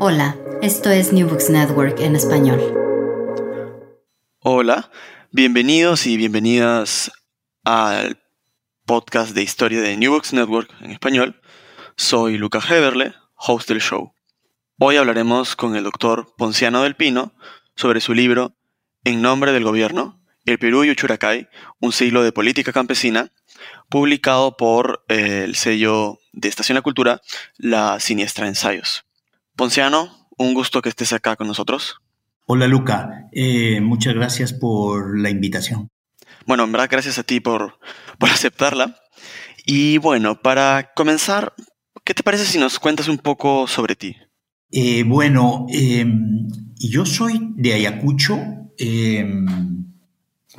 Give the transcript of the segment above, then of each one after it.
Hola, esto es New Books Network en español. Hola, bienvenidos y bienvenidas al podcast de historia de New Books Network en español. Soy Lucas Heberle, host del show. Hoy hablaremos con el doctor Ponciano del Pino sobre su libro En nombre del gobierno, El Perú y Uchuracay, un siglo de política campesina, publicado por el sello de Estación La Cultura, La Siniestra Ensayos. Ponciano, un gusto que estés acá con nosotros. Hola Luca, eh, muchas gracias por la invitación. Bueno, en verdad, gracias a ti por, por aceptarla. Y bueno, para comenzar, ¿qué te parece si nos cuentas un poco sobre ti? Eh, bueno, eh, yo soy de Ayacucho, eh,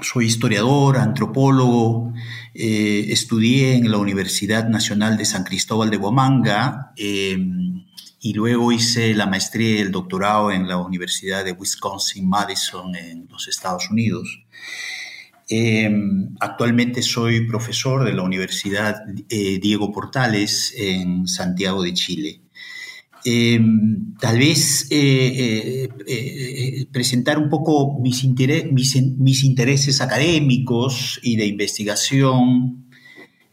soy historiador, antropólogo, eh, estudié en la Universidad Nacional de San Cristóbal de Bomanga eh, y luego hice la maestría y el doctorado en la Universidad de Wisconsin-Madison en los Estados Unidos. Eh, actualmente soy profesor de la Universidad eh, Diego Portales en Santiago de Chile. Eh, tal vez eh, eh, presentar un poco mis, interés, mis, intereses académicos y de investigación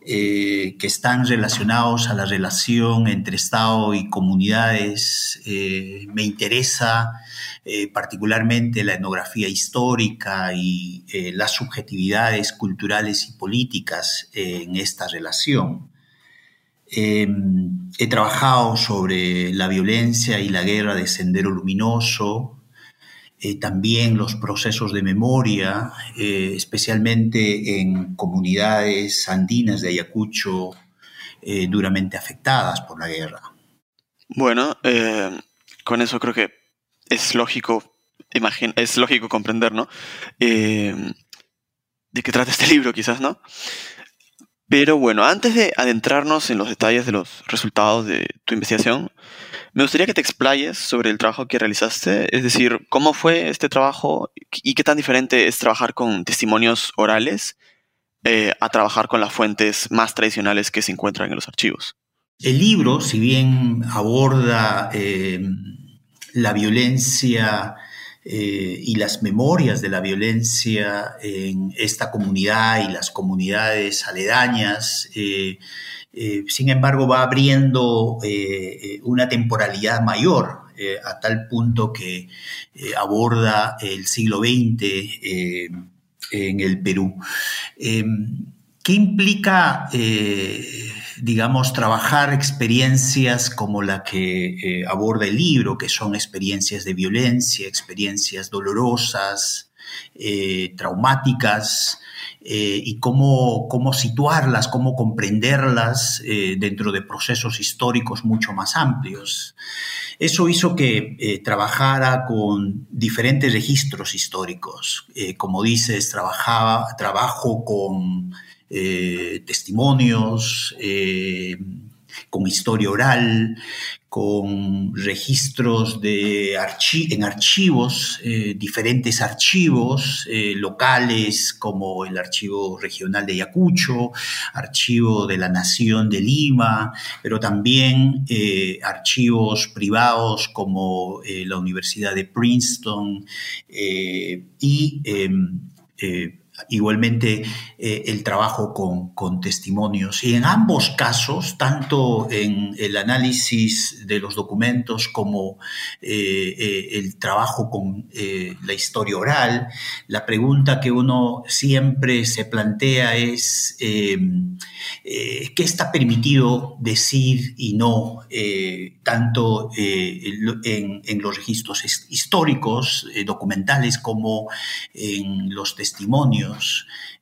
que están relacionados a la relación entre Estado y comunidades. me interesa particularmente la etnografía histórica y las subjetividades culturales y políticas en esta relación. Eh, he trabajado sobre la violencia y la guerra de Sendero Luminoso, eh, también los procesos de memoria, eh, especialmente en comunidades andinas de Ayacucho duramente afectadas por la guerra. Bueno, con eso creo que es lógico, es lógico comprender, ¿no? de qué trata este libro, quizás, ¿no? Pero bueno, antes de adentrarnos en los detalles de los resultados de tu investigación, me gustaría que te explayes sobre el trabajo que realizaste, es decir, cómo fue este trabajo y qué tan diferente es trabajar con testimonios orales eh, a trabajar con las fuentes más tradicionales que se encuentran en los archivos. El libro, si bien aborda eh, la violencia eh, y las memorias de la violencia en esta comunidad y las comunidades aledañas. Eh, eh, sin embargo, va abriendo una temporalidad mayor a tal punto que aborda el siglo XX en el Perú. ¿Qué implica digamos, trabajar experiencias como la que eh, aborda el libro, que son experiencias de violencia, experiencias dolorosas, eh, traumáticas, eh, y cómo, cómo, situarlas, cómo comprenderlas dentro de procesos históricos mucho más amplios. Eso hizo que trabajara con diferentes registros históricos. como dices, trabajaba, trabajo con eh, testimonios, eh, con historia oral, con registros de en archivos, eh, diferentes archivos locales como el Archivo Regional de Ayacucho, Archivo de la Nación de Lima, pero también archivos privados como la Universidad de Princeton y em, igualmente eh, el trabajo con, testimonios. Y en ambos casos, tanto en el análisis de los documentos como eh, eh, el trabajo con la historia oral, la pregunta que uno siempre se plantea es qué está permitido decir y no, tanto en, en, los registros históricos, documentales, como en los testimonios.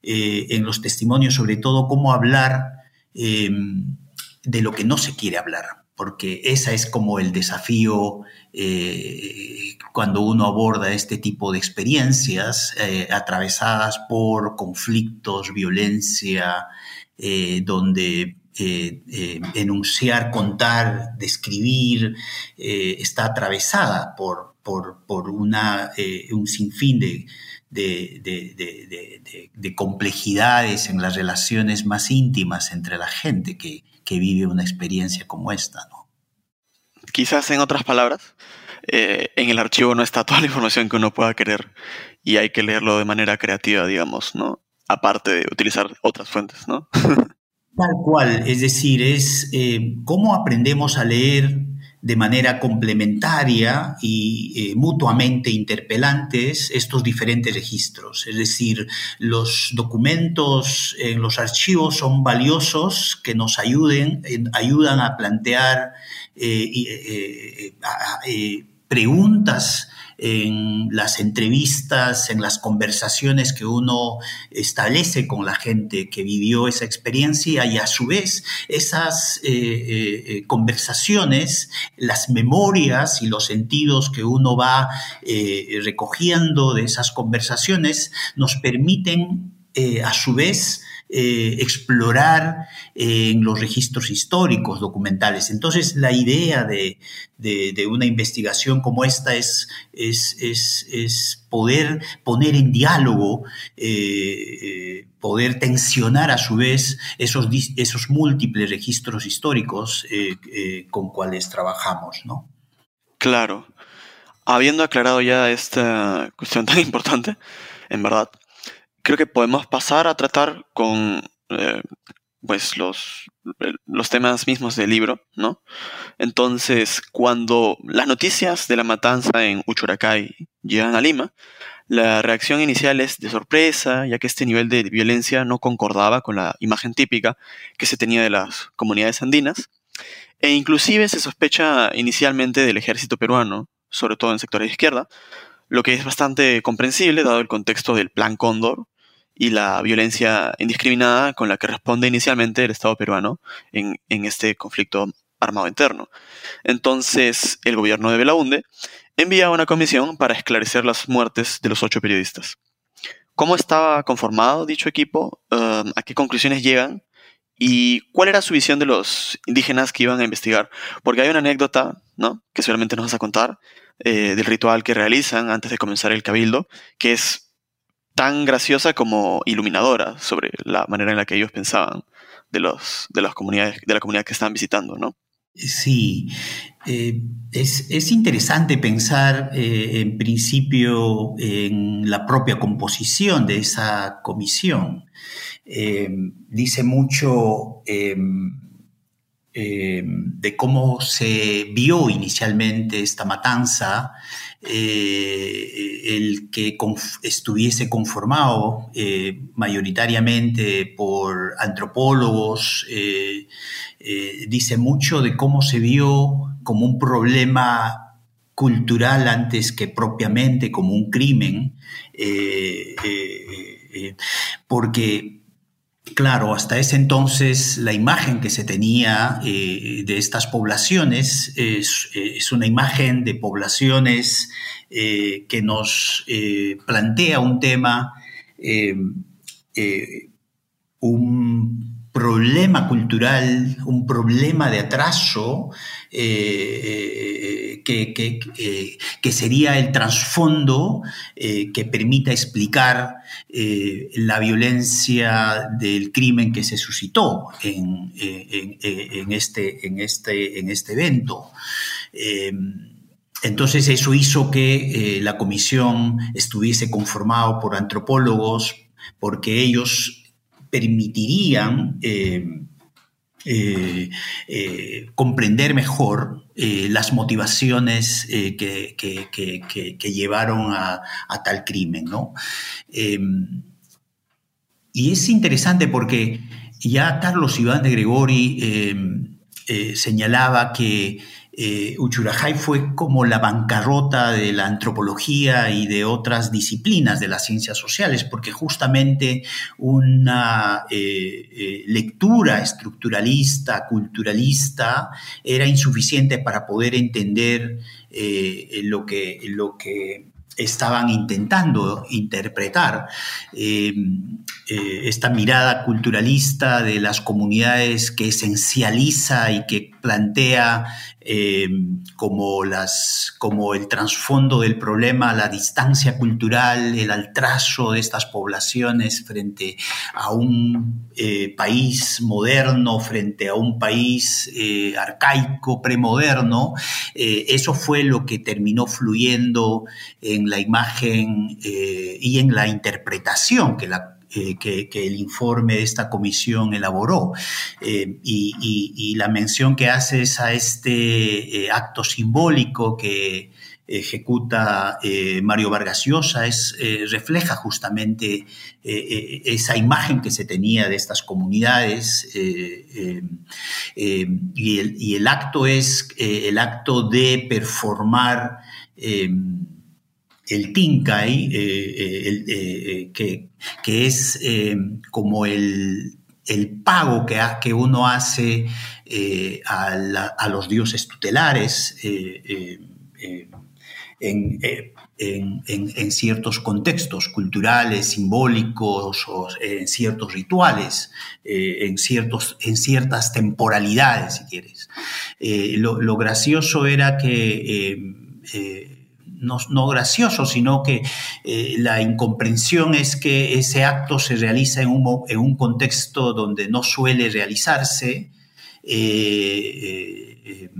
Eh, en los testimonios, sobre todo cómo hablar em, de lo que no se quiere hablar, porque esa es como el desafío eh, cuando uno aborda este tipo de experiencias eh, atravesadas por conflictos, violencia, donde enunciar, contar, describir, está atravesada por, por, por una, un sinfín de, de, complejidades en las relaciones más íntimas entre la gente que, vive una experiencia como esta. ¿no? Quizás en otras palabras, eh, en el archivo no está toda la información que uno pueda querer y hay que leerlo de manera creativa, digamos, ¿no? Aparte de utilizar otras fuentes, ¿no? Tal cual, es decir, es eh, cómo aprendemos a leer de manera complementaria y eh, mutuamente interpelantes estos diferentes registros. Es decir, los documentos en los archivos son valiosos que nos ayuden, ayudan a plantear eh, eh, preguntas en las entrevistas, en las conversaciones que uno establece con la gente que vivió esa experiencia y a su vez esas eh, eh, eh, conversaciones, las memorias y los sentidos que uno va recogiendo de esas conversaciones nos permiten a su vez eh, explorar eh, en los registros históricos, documentales. Entonces, la idea de, una investigación como esta es, es, poder poner en diálogo, eh, poder tensionar a su vez esos, esos múltiples registros históricos con cuales trabajamos, ¿no? Claro. Habiendo aclarado ya esta cuestión tan importante, en verdad, creo que podemos pasar a tratar con eh, pues los, los temas mismos del libro, ¿no? Entonces, cuando las noticias de la matanza en Uchuracay llegan a Lima, la reacción inicial es de sorpresa, ya que este nivel de violencia no concordaba con la imagen típica que se tenía de las comunidades andinas, e inclusive se sospecha inicialmente del ejército peruano, sobre todo en sectores de izquierda, lo que es bastante comprensible dado el contexto del Plan Cóndor y la violencia indiscriminada con la que responde inicialmente el Estado peruano en, este conflicto armado interno. Entonces, el gobierno de Belaunde envía una comisión para esclarecer las muertes de los ocho periodistas. ¿Cómo estaba conformado dicho equipo? Um, ¿A qué conclusiones llegan? ¿Y cuál era su visión de los indígenas que iban a investigar? Porque hay una anécdota, ¿no? Que seguramente nos vas a contar, eh, del ritual que realizan antes de comenzar el cabildo, que es tan graciosa como iluminadora sobre la manera en la que ellos pensaban de, los, de las comunidades, de la comunidad que estaban visitando, ¿no? Sí, eh, es, interesante pensar eh, en principio en la propia composición de esa comisión. Eh, dice mucho de cómo se vio inicialmente esta matanza eh, el que estuviese conformado eh, mayoritariamente por antropólogos, eh, dice mucho de cómo se vio como un problema cultural antes que propiamente como un crimen, porque Claro, hasta ese entonces la imagen que se tenía eh, de estas poblaciones es, una imagen de poblaciones eh, que nos eh, plantea un tema, un problema cultural, un problema de atraso eh, que, sería el trasfondo que permita explicar la violencia del crimen que se suscitó en, este, en, este, en este evento. Entonces eso hizo que la comisión estuviese conformado por antropólogos, porque ellos permitirían eh, eh, eh, comprender mejor las motivaciones que, llevaron a, tal crimen. y es interesante porque ya Carlos Iván de Gregori señalaba que eh, Uchurajay fue como la bancarrota de la antropología y de otras disciplinas de las ciencias sociales, porque justamente una eh, eh, lectura estructuralista, culturalista, era insuficiente para poder entender lo, que, lo que estaban intentando interpretar esta mirada culturalista de las comunidades que esencializa y que plantea eh, como, las, como el trasfondo del problema, la distancia cultural, el altrazo de estas poblaciones frente a un eh, país moderno, frente a un país eh, arcaico, premoderno, eso fue lo que terminó fluyendo en la imagen y en la interpretación que la eh, que, el informe de esta comisión elaboró. Eh, y, la mención que haces a este eh, acto simbólico que ejecuta Mario Vargas Llosa es, refleja justamente esa imagen que se tenía de estas comunidades y el, acto es el acto de performar el Tinkai, que, que es eh, como el, pago que, que, uno hace eh, a, los dioses tutelares eh, en, ciertos contextos culturales, simbólicos o en ciertos rituales, en, ciertos, en ciertas temporalidades, si quieres. Lo, lo, gracioso era que no, gracioso, sino que eh, la incomprensión es que ese acto se realiza en un, en un contexto donde no suele realizarse eh, eh,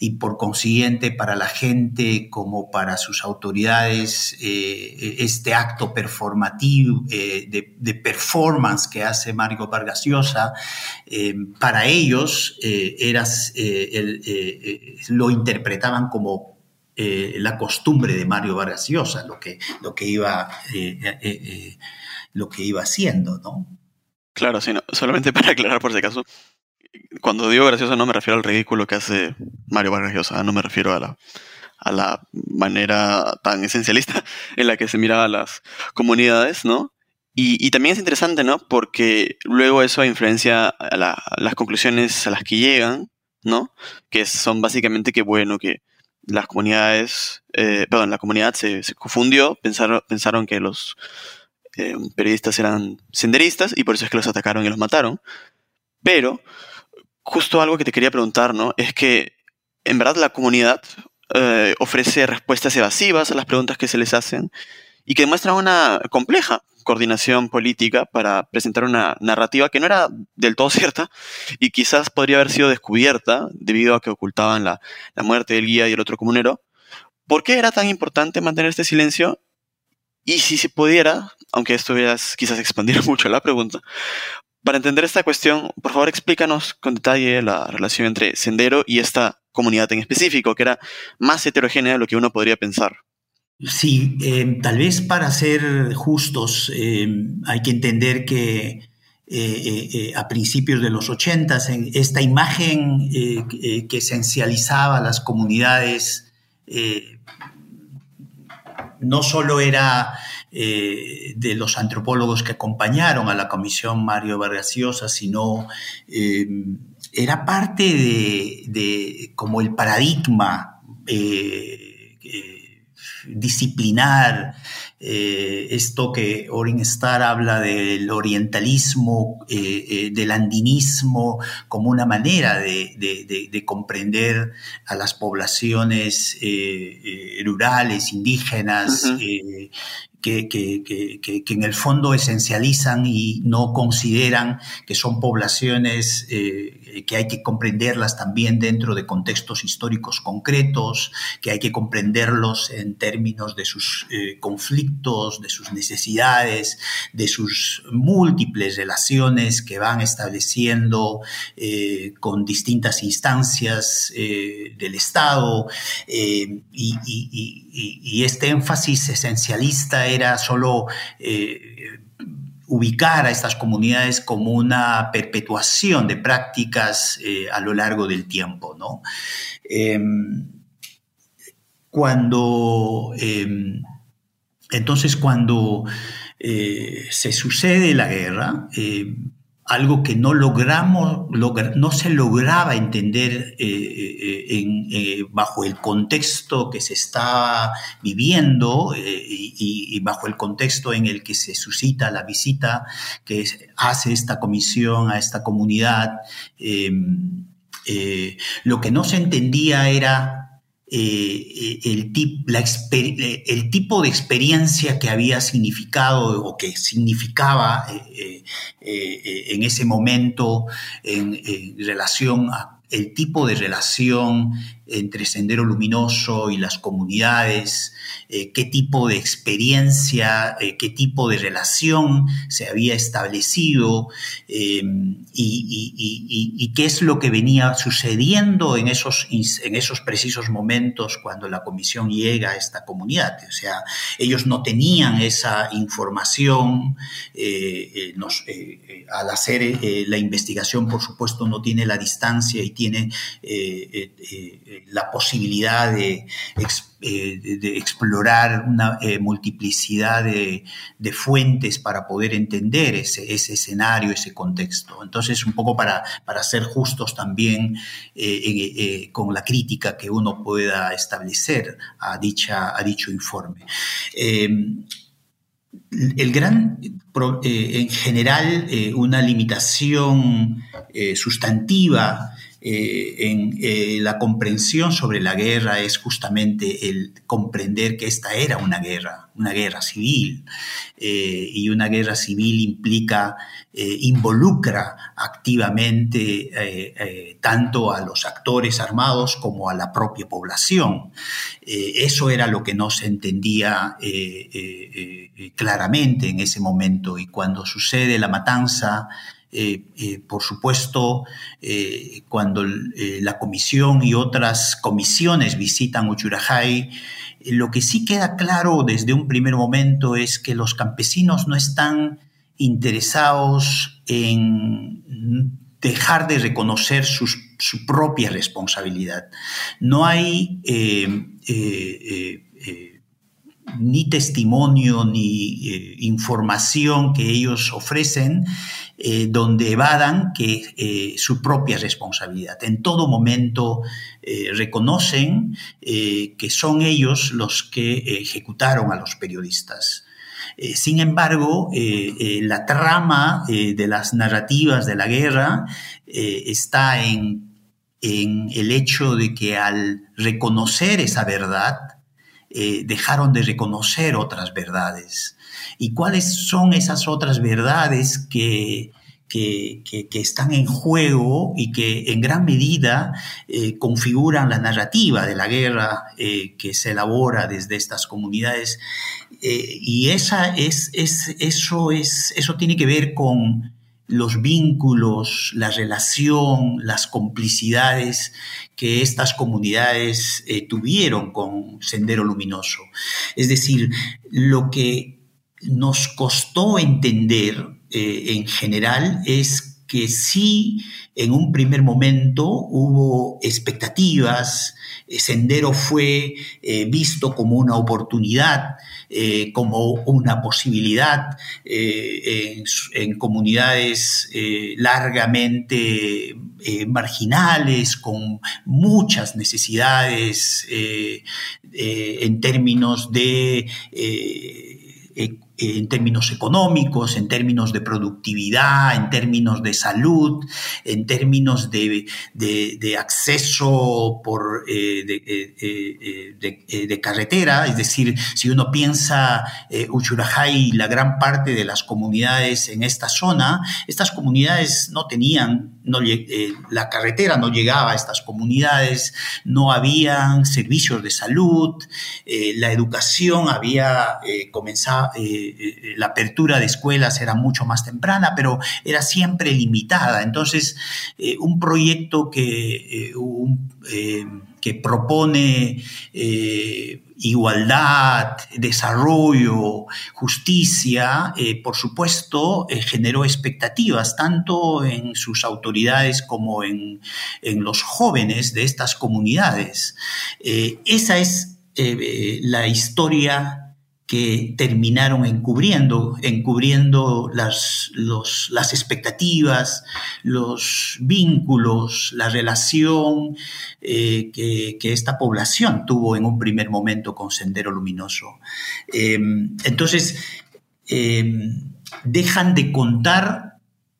y por consiguiente para la gente como para sus autoridades este acto performativo de, performance que hace Mario Vargas Llosa para ellos era, lo interpretaban como eh, la costumbre de Mario Vargas Llosa, lo que, lo que, iba, eh, eh, lo que iba haciendo, ¿no? Claro, sí, solamente para aclarar por si acaso, cuando digo gracioso no me refiero al ridículo que hace Mario Vargas Llosa, no me refiero a la, a la manera tan esencialista en la que se miraba a las comunidades, ¿no? Y, también es interesante, ¿no? Porque luego eso influencia a, las conclusiones a las que llegan, ¿no? Que son básicamente que, bueno, que las comunidades, eh, perdón, la comunidad se, confundió, pensaron, pensaron que los eh, periodistas eran senderistas y por eso es que los atacaron y los mataron. Pero, justo algo que te quería preguntar, ¿no? Es que en verdad la comunidad eh, ofrece respuestas evasivas a las preguntas que se les hacen y que demuestran una compleja coordinación política para presentar una narrativa que no era del todo cierta y quizás podría haber sido descubierta debido a que ocultaban la, muerte del guía y el otro comunero. ¿Por qué era tan importante mantener este silencio? Y si se pudiera, aunque esto es quizás expandir mucho la pregunta, para entender esta cuestión, por favor explícanos con detalle la relación entre Sendero y esta comunidad en específico, que era más heterogénea de lo que uno podría pensar. Sí, eh, tal vez para ser justos eh, hay que entender que eh, a principios de los ochentas esta imagen que esencializaba las comunidades no solo era de los antropólogos que acompañaron a la comisión Mario Vargas sino era parte de, como el paradigma disciplinar eh, esto que Orin Starr habla del orientalismo, eh, eh, del andinismo, como una manera de, comprender a las poblaciones rurales, indígenas, que, en el fondo esencializan y no consideran que son poblaciones que hay que comprenderlas también dentro de contextos históricos concretos, que hay que comprenderlos en términos de sus eh, conflictos, de sus necesidades, de sus múltiples relaciones que van estableciendo eh, con distintas instancias del Estado. Y, este énfasis esencialista era solo eh, ubicar a estas comunidades como una perpetuación de prácticas eh, a lo largo del tiempo. ¿no? Em, cuando, em, entonces, cuando eh, se sucede la guerra, algo que no logramos, no se lograba entender eh, eh, eh, bajo el contexto que se estaba viviendo y, bajo el contexto en el que se suscita la visita que hace esta comisión a esta comunidad. lo que no se entendía era eh, el, eh, el, tipo de experiencia que había significado o que significaba eh, en ese momento en, en relación a el tipo de relación entre Sendero Luminoso y las comunidades, eh, qué tipo de experiencia, eh, qué tipo de relación se había establecido em, y, qué es lo que venía sucediendo en esos, en esos precisos momentos cuando la comisión llega a esta comunidad. O sea, ellos no tenían esa información, eh, al hacer la investigación, por supuesto, no tiene la distancia y tiene la posibilidad de, eh, explorar una eh, multiplicidad de, fuentes para poder entender ese, escenario, ese contexto. Entonces, un poco para, para ser justos también eh, con la crítica que uno pueda establecer a, dicha, a dicho informe. el gran, en general, una limitación sustantiva eh, en eh, la comprensión sobre la guerra es justamente el comprender que esta era una guerra, una guerra civil, eh, y una guerra civil implica, involucra activamente tanto a los actores armados como a la propia población. eso era lo que no se entendía claramente en ese momento, y cuando sucede la matanza, eh, eh, por supuesto, eh, cuando la comisión y otras comisiones visitan Uchurajay, lo que sí queda claro desde un primer momento es que los campesinos no están interesados en dejar de reconocer su propia responsabilidad. No hay ni testimonio ni información que ellos ofrecen eh, donde evadan que eh, su propia responsabilidad. En todo momento eh, reconocen que son ellos los que ejecutaron a los periodistas. sin embargo, la trama de las narrativas de la guerra está en, en el hecho de que al reconocer esa verdad, dejaron de reconocer otras verdades y cuáles son esas otras verdades que, que, están en juego y que en gran medida eh, configuran la narrativa de la guerra eh, que se elabora desde estas comunidades. Eh, y esa es, es, eso, es, eso tiene que ver con los vínculos, la relación, las complicidades que estas comunidades tuvieron con Sendero Luminoso. Es decir, lo que nos costó entender eh, en general es que sí, en un primer momento hubo expectativas, eh, Sendero fue eh, visto como una oportunidad, como una posibilidad en, comunidades largamente marginales, con muchas necesidades en términos de en términos económicos, en términos de productividad, en términos de salud, en términos de, acceso por, eh, eh, eh, de, carretera. Es decir, si uno piensa eh, Uchurajay, la gran parte de las comunidades en esta zona, estas comunidades no tenían, no, la carretera no llegaba a estas comunidades, no habían servicios de salud, la educación había comenzado eh, la apertura de escuelas era mucho más temprana, pero era siempre limitada. Entonces, eh, un proyecto que, eh, que propone igualdad, desarrollo, justicia, por supuesto, generó expectativas tanto en sus autoridades como en, en los jóvenes de estas comunidades. esa es la historia que terminaron encubriendo, encubriendo las, las expectativas, los vínculos, la relación eh, que, esta población tuvo en un primer momento con Sendero Luminoso. Em, entonces, em, dejan de contar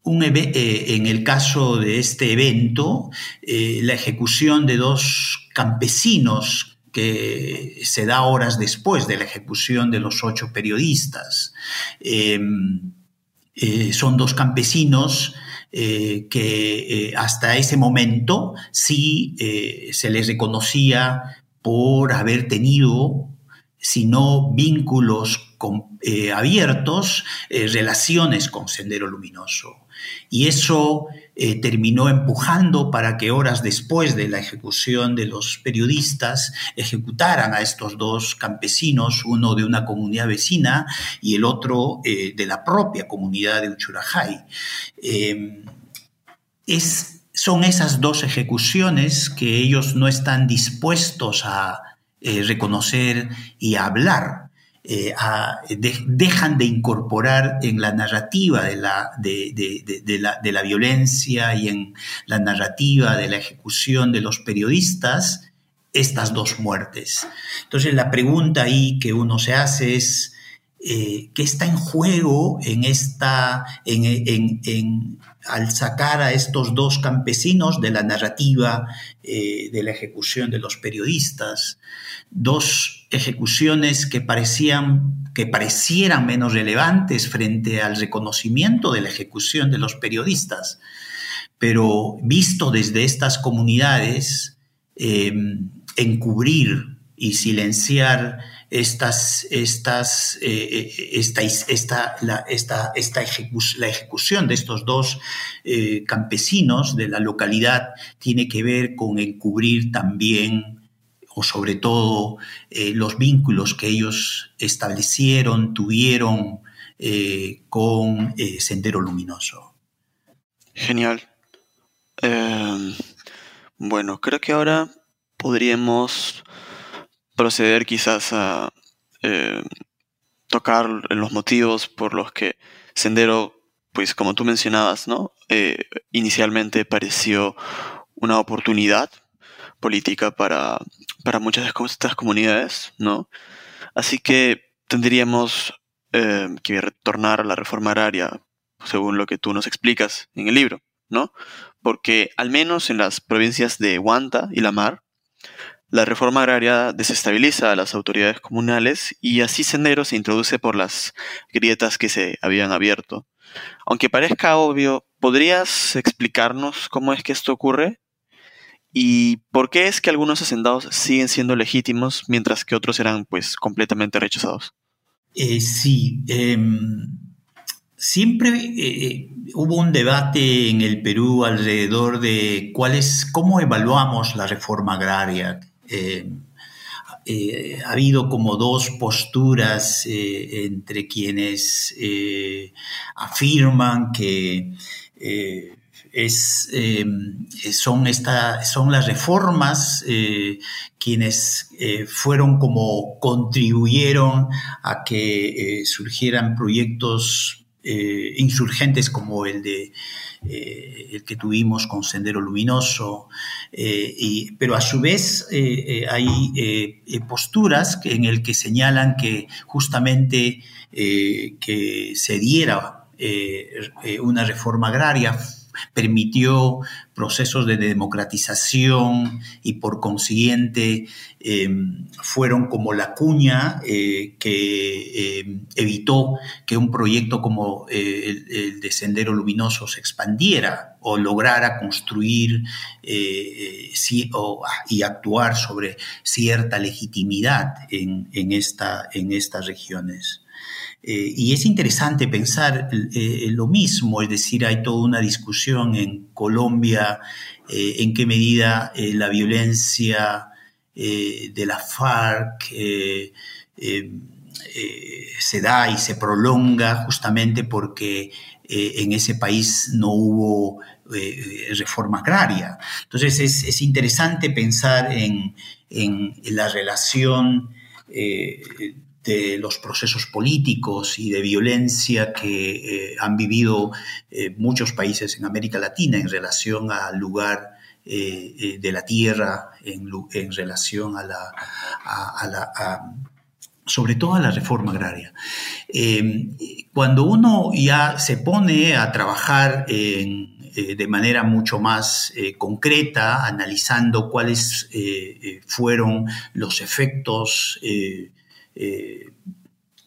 un eh, en el caso de este evento, eh, la ejecución de dos campesinos que se da horas después de la ejecución de los ocho periodistas. Em, eh, son dos campesinos eh, que eh, hasta ese momento sí se les reconocía por haber tenido, si no vínculos abiertos, relaciones con Sendero Luminoso. Y eso eh, terminó empujando para que horas después de la ejecución de los periodistas ejecutaran a estos dos campesinos, uno de una comunidad vecina y el otro eh, de la propia comunidad de Uchurajay. Em, es, son esas dos ejecuciones que ellos no están dispuestos a eh, reconocer y a hablar eh, dejan de incorporar en la narrativa de la, de, la, violencia y en la narrativa de la ejecución de los periodistas estas dos muertes. Entonces la pregunta ahí que uno se hace es, eh, ¿qué está en juego en esta, en, al sacar a estos dos campesinos de la narrativa eh, de la ejecución de los periodistas? Dos ejecuciones que parecían que parecieran menos relevantes frente al reconocimiento de la ejecución de los periodistas. Pero visto desde estas comunidades, em, encubrir y silenciar estas, estas, eh, eh, esta, esta, la, esta, la ejecución de estos dos eh, campesinos de la localidad tiene que ver con encubrir también o sobre todo eh, los vínculos que ellos establecieron, tuvieron eh, con eh, Sendero Luminoso. Genial. Em, bueno, creo que ahora podríamos proceder quizás a tocar los motivos por los que Sendero, pues como tú mencionabas, ¿no? inicialmente pareció una oportunidad política para, para muchas de estas comunidades, ¿no? Así que tendríamos eh, que retornar a la reforma agraria, según lo que tú nos explicas en el libro, ¿no? Porque al menos en las provincias de Huanta y La Mar, la reforma agraria desestabiliza a las autoridades comunales y así Sendero se introduce por las grietas que se habían abierto. Aunque parezca obvio, ¿podrías explicarnos cómo es que esto ocurre? ¿Y por qué es que algunos hacendados siguen siendo legítimos mientras que otros eran pues completamente rechazados? Eh, sí, em, siempre eh, eh, hubo un debate en el Perú alrededor de cuál es, cómo evaluamos la reforma agraria. Em, ha habido como dos posturas entre quienes afirman que es, em, son, son las reformas eh, quienes eh, fueron como contribuyeron a que eh, surgieran proyectos eh, insurgentes como el de eh, el que tuvimos con Sendero Luminoso, y, pero a su vez hay posturas en el que señalan que justamente que se diera una reforma agraria permitió procesos de democratización y por consiguiente em, fueron como la cuña eh, que em, evitó que un proyecto como eh, el, de Sendero Luminoso se expandiera o lograra construir eh, y actuar sobre cierta legitimidad en estas regiones. Eh, y es interesante pensar eh, lo mismo, es decir, hay toda una discusión en Colombia eh, en qué medida la violencia de la FARC se da y se prolonga justamente porque en ese país no hubo reforma agraria. Entonces es, interesante pensar en, en la relación de los procesos políticos y de violencia que eh, han vivido eh, muchos países en América Latina en relación al lugar eh, de la tierra, en, relación a la, sobre todo a la reforma agraria. cuando uno ya se pone a trabajar de manera mucho más concreta, analizando cuáles fueron los efectos eh,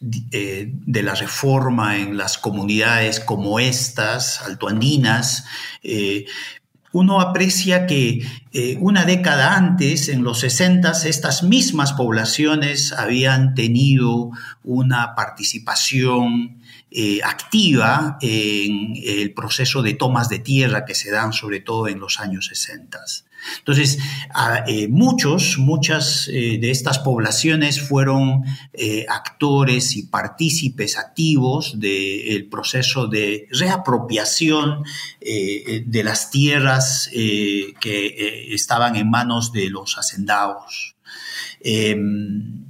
de la reforma en las comunidades como estas, altoandinas, eh, uno aprecia que una década antes, en los 60, estas mismas poblaciones habían tenido una participación activa en el proceso de tomas de tierra que se dan sobre todo en los años 60. Entonces, eh, muchos, muchas eh, de estas poblaciones fueron eh, actores y partícipes activos del proceso de reapropiación de las tierras que estaban en manos de los hacendados. Em,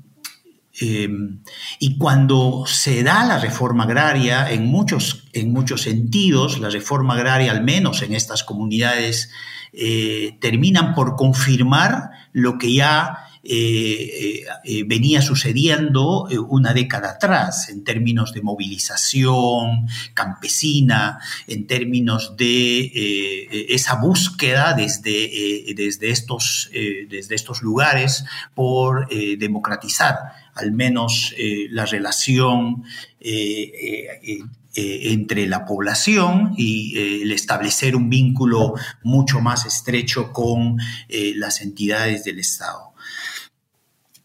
em, y cuando se da la reforma agraria, en muchos, en muchos sentidos, la reforma agraria, al menos en estas comunidades eh, terminan por confirmar lo que ya eh, eh, venía sucediendo una década atrás en términos de movilización campesina, en términos de esa búsqueda desde, desde, estos, desde estos lugares por democratizar al menos la relación eh, entre la población y eh, el establecer un vínculo mucho más estrecho con eh, las entidades del Estado.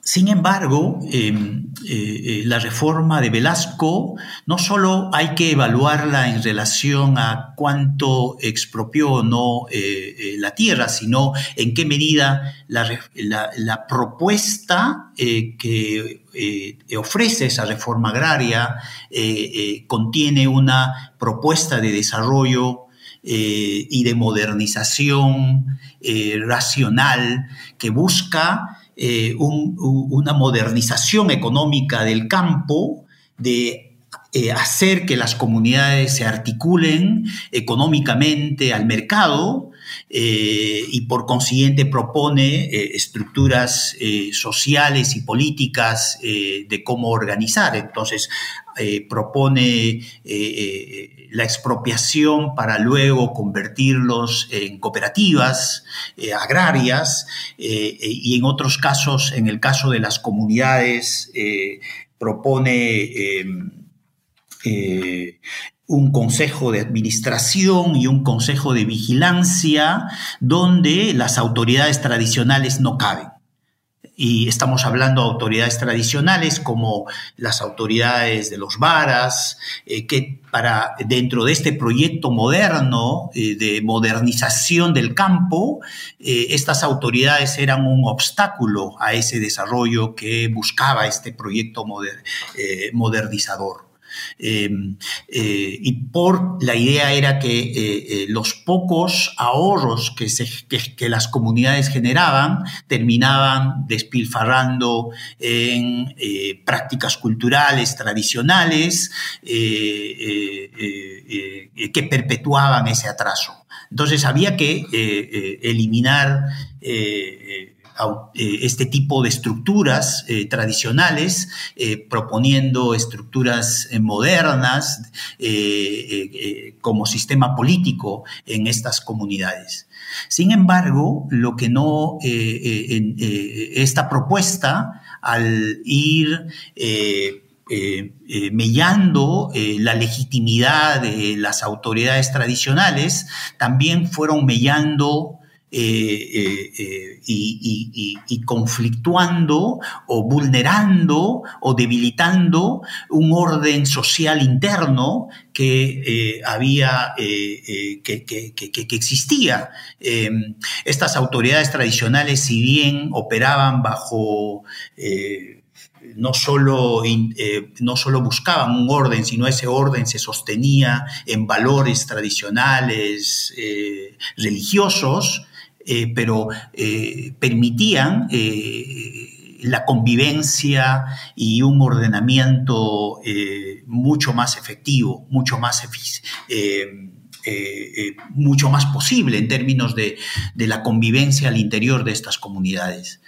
Sin embargo, em, eh, eh, la reforma de Velasco no solo hay que evaluarla en relación a cuánto expropió o no eh, la tierra, sino en qué medida la, propuesta que ofrece esa reforma agraria contiene una propuesta de desarrollo y de modernización racional que busca eh, una modernización económica del campo, de eh, hacer que las comunidades se articulen económicamente al mercado eh, y por consiguiente propone estructuras sociales y políticas de cómo organizar. Entonces, propone la expropiación para luego convertirlos en cooperativas eh, agrarias eh, y en otros casos, en el caso de las comunidades, eh, propone un consejo de administración y un consejo de vigilancia donde las autoridades tradicionales no caben y estamos hablando de autoridades tradicionales como las autoridades de los varas, eh, que para dentro de este proyecto moderno eh, de modernización del campo, eh, estas autoridades eran un obstáculo a ese desarrollo que buscaba este proyecto modernizador. Em, eh, y por la idea era que eh, eh, los pocos ahorros que, que, las comunidades generaban terminaban despilfarrando en prácticas culturales tradicionales que perpetuaban ese atraso. Entonces había que eliminar este tipo de estructuras eh, tradicionales, eh, proponiendo estructuras modernas como sistema político en estas comunidades. Sin embargo, lo que no, esta propuesta, al ir mellando la legitimidad de las autoridades tradicionales, también fueron mellando eh, eh, eh, y, conflictuando o vulnerando o debilitando un orden social interno que había, que, existía. Em, estas autoridades tradicionales, si bien operaban bajo no solo, no solo, buscaban un orden, sino ese orden se sostenía en valores tradicionales religiosos, eh, pero eh, permitían eh, la convivencia y un ordenamiento mucho más efectivo, mucho más mucho más posible en términos de, la convivencia al interior de estas comunidades.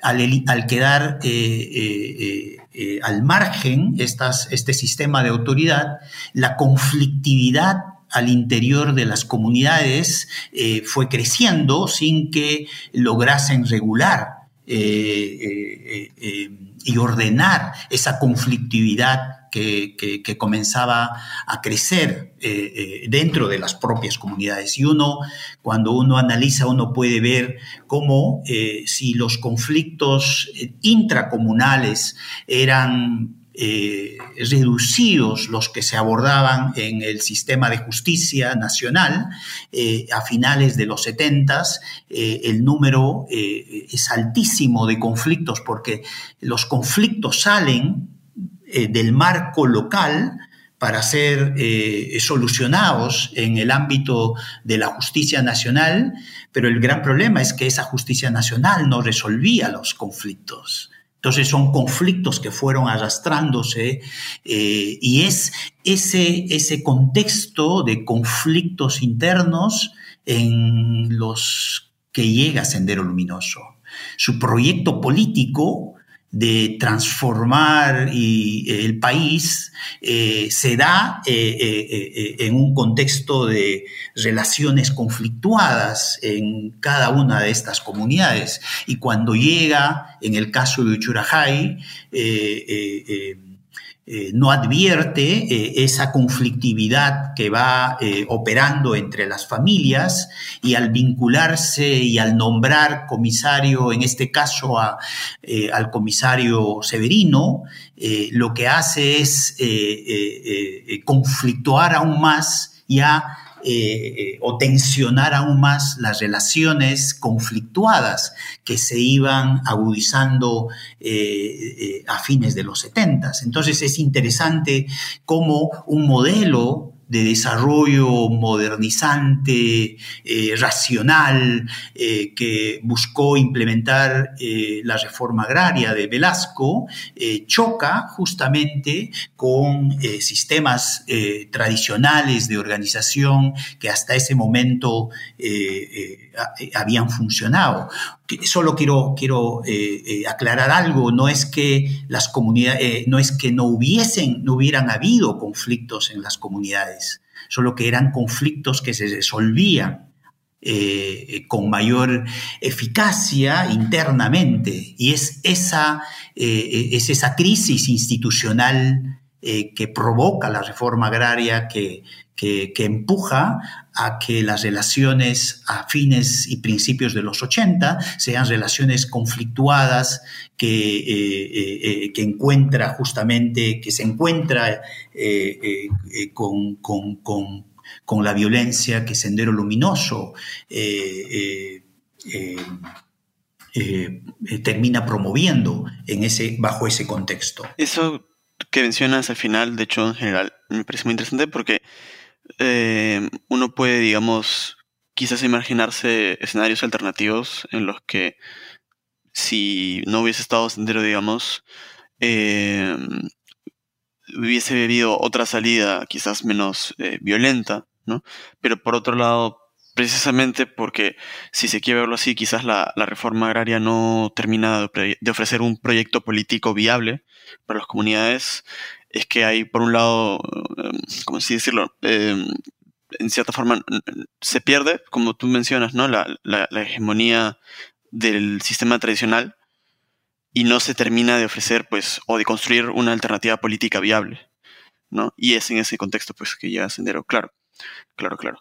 Al, quedar al margen este sistema de autoridad, la conflictividad al interior de las comunidades eh, fue creciendo sin que lograsen regular eh, eh, y ordenar esa conflictividad que, comenzaba a crecer dentro de las propias comunidades. Y uno, cuando uno analiza, uno puede ver cómo si los conflictos intracomunales eran eh, reducidos los que se abordaban en el sistema de justicia nacional. Eh, a finales de los 70 eh, el número es altísimo de conflictos porque los conflictos salen del marco local para ser solucionados en el ámbito de la justicia nacional, pero el gran problema es que esa justicia nacional no resolvía los conflictos. Entonces son conflictos que fueron arrastrándose eh, y es ese, ese contexto de conflictos internos en los que llega Sendero Luminoso. Su proyecto político de transformar el país eh, se da eh, eh, en un contexto de relaciones conflictuadas en cada una de estas comunidades. Y cuando llega, en el caso de Uchurajay, eh, no advierte eh, esa conflictividad que va eh, operando entre las familias y al vincularse y al nombrar comisario, en este caso al comisario Severino, lo que hace es conflictuar aún más ya eh, o tensionar aún más las relaciones conflictuadas que se iban agudizando eh, eh, a fines de los 70. Entonces es interesante cómo un modelo de desarrollo modernizante, eh, racional, eh, que buscó implementar eh, la reforma agraria de Velasco, choca justamente con sistemas tradicionales de organización que hasta ese momento habían funcionado. Solo quiero, quiero aclarar algo, no es que las comunidades, no es que no hubiesen, no hubieran habido conflictos en las comunidades solo que eran conflictos que se resolvían eh, con mayor eficacia internamente. Y es esa, eh, es esa crisis institucional eh, que provoca la reforma agraria, que, que, empuja a que las relaciones a fines y principios de los 80 sean relaciones conflictuadas que, eh, eh, que encuentra justamente, que se encuentra con, con, con, con, la violencia que Sendero Luminoso termina promoviendo en ese, bajo ese contexto. Eso que mencionas al final, de hecho, en general, me parece muy interesante porque eh, uno puede, digamos, quizás imaginarse escenarios alternativos en los que si no hubiese estado Sendero, digamos, eh, hubiese habido otra salida quizás menos eh, violenta, ¿no? Pero por otro lado, precisamente porque, si se quiere verlo así, quizás la, reforma agraria no termina de, ofrecer un proyecto político viable para las comunidades, es que hay, por un lado, em, ¿cómo así decirlo? Em, en cierta forma se pierde, como tú mencionas, ¿no? La, la, hegemonía del sistema tradicional y no se termina de ofrecer, pues, o de construir una alternativa política viable, ¿no? Y es en ese contexto, pues, que llega Sendero, claro, claro, claro.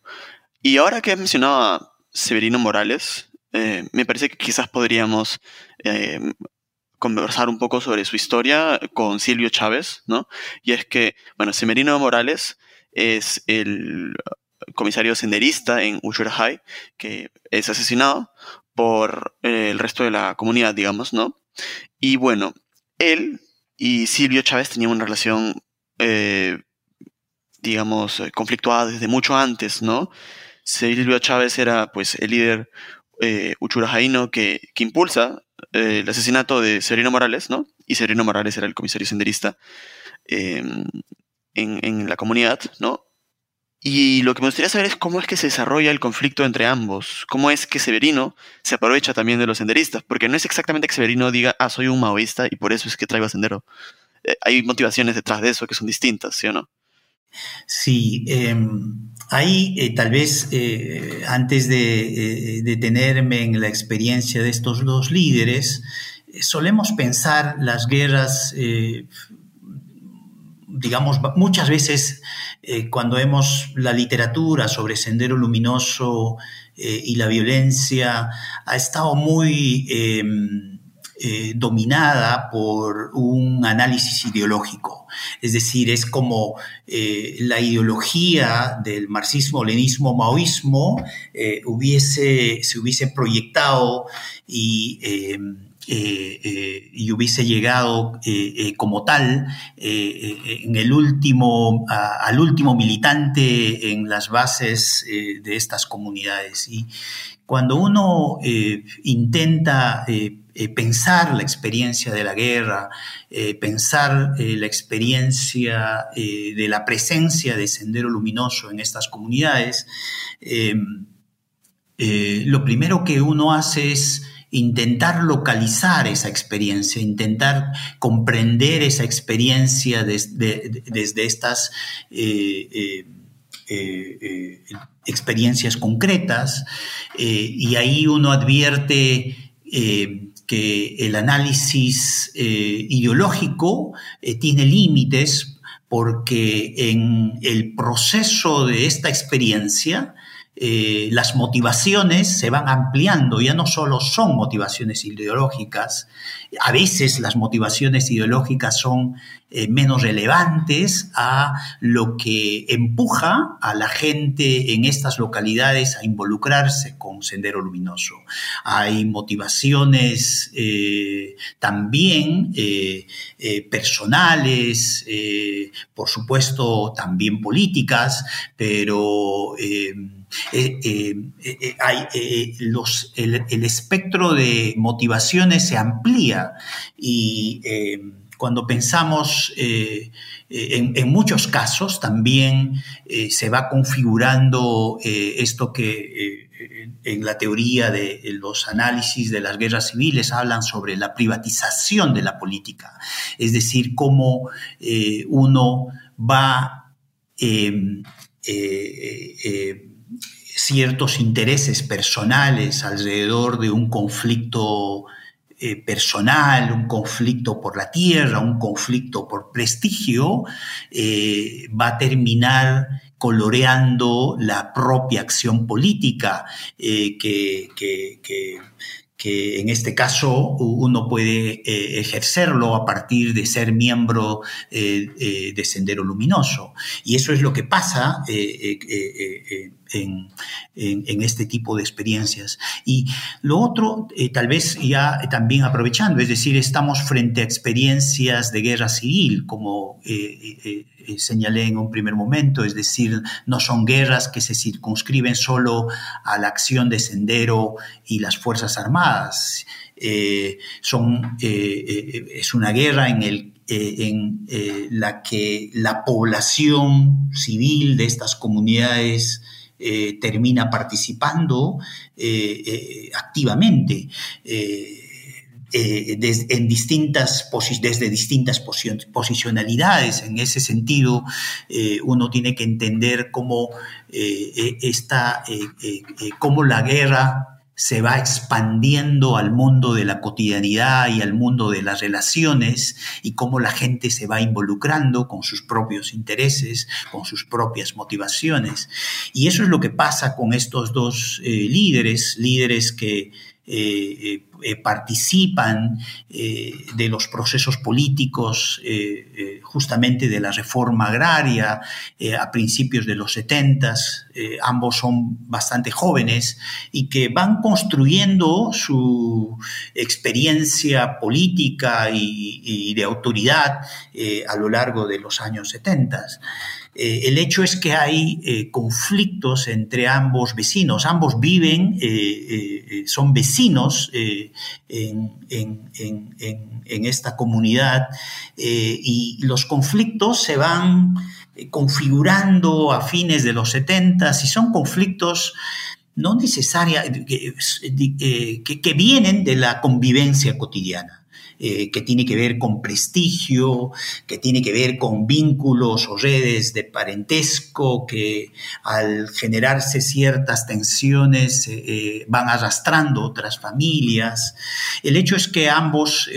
Y ahora que has mencionado a Severino Morales, eh, me parece que quizás podríamos eh, conversar un poco sobre su historia con Silvio Chávez, ¿no? Y es que, bueno, Severino Morales es el comisario senderista en Uchurajay, que es asesinado por eh, el resto de la comunidad, digamos, ¿no? Y bueno, él y Silvio Chávez tenían una relación, digamos, conflictuada desde mucho antes, ¿no? Silvio Chávez era pues el líder eh, uchurajaíno que, que impulsa eh, el asesinato de Serino Morales, ¿no? Y Serino Morales era el comisario senderista em, en, en, la comunidad, ¿no? Y lo que me gustaría saber es cómo es que se desarrolla el conflicto entre ambos, cómo es que Severino se aprovecha también de los senderistas, porque no es exactamente que Severino diga, ah, soy un maoísta y por eso es que traigo a sendero. Eh, hay motivaciones detrás de eso que son distintas, ¿sí o no? Sí, em, ahí eh, tal vez eh, antes de eh, detenerme en la experiencia de estos dos líderes, solemos pensar las guerras, digamos, muchas veces cuando vemos la literatura sobre Sendero Luminoso y la violencia, ha estado muy em, dominada por un análisis ideológico es decir, es como eh, la ideología del marxismo, lenismo, eh, hubiese, se hubiese proyectado y, eh, y hubiese llegado como tal en el último, al último militante en las bases de estas comunidades. Y cuando uno intenta eh, pensar la experiencia de la guerra, eh, pensar eh, la experiencia de la presencia de Sendero Luminoso en estas comunidades, lo primero que uno hace es intentar localizar esa experiencia, intentar comprender esa experiencia desde, desde estas experiencias concretas y ahí uno advierte el análisis eh, ideológico eh, tiene límites porque en el proceso de esta experiencia eh, las motivaciones se van ampliando, ya no solo son motivaciones ideológicas, a veces las motivaciones ideológicas son eh, menos relevantes a lo que empuja a la gente en estas localidades a involucrarse con Sendero Luminoso. Hay motivaciones eh, también personales, por supuesto también políticas, pero... hay, los, el, espectro de motivaciones se amplía y cuando pensamos eh, eh, en, muchos casos también eh, se va configurando esto que en la teoría de los análisis de las guerras civiles hablan sobre la privatización de la política, es decir, cómo uno va ciertos intereses personales alrededor de un conflicto eh, personal, un conflicto por la tierra, un conflicto por prestigio, eh, va a terminar coloreando la propia acción política eh, que, en este caso uno puede ejercerlo a partir de ser miembro de Sendero Luminoso. Y eso es lo que pasa este tipo de experiencias. Y lo otro, eh, tal vez ya también aprovechando, es decir, estamos frente a experiencias de guerra civil, como eh, eh, señalé en un primer momento, es decir, no son guerras que se circunscriben solo a la acción de Sendero y las Fuerzas Armadas. son, es una guerra en el en la que la población civil de estas comunidades eh, termina participando activamente. en distintas desde distintas posicionalidades. En ese sentido, uno tiene que entender cómo, esta, cómo la guerra se va expandiendo al mundo de la cotidianidad y al mundo de las relaciones y cómo la gente se va involucrando con sus propios intereses, con sus propias motivaciones. Y eso es lo que pasa con estos dos eh, líderes, líderes que eh, eh, participan eh, de los procesos políticos justamente de la reforma agraria a principios de los 70. ambos son bastante jóvenes y que van construyendo su experiencia política y, y de autoridad a lo largo de los años 70. Eh, el hecho es que hay eh, conflictos entre ambos vecinos. Ambos viven, eh, son vecinos en, esta comunidad y los conflictos se van configurando a fines de los 70 y son conflictos no necesarios que vienen de la convivencia cotidiana. Eh, que tiene que ver con prestigio, que tiene que ver con vínculos o redes de parentesco, que al generarse ciertas tensiones eh, eh, van arrastrando otras familias. El hecho es que ambos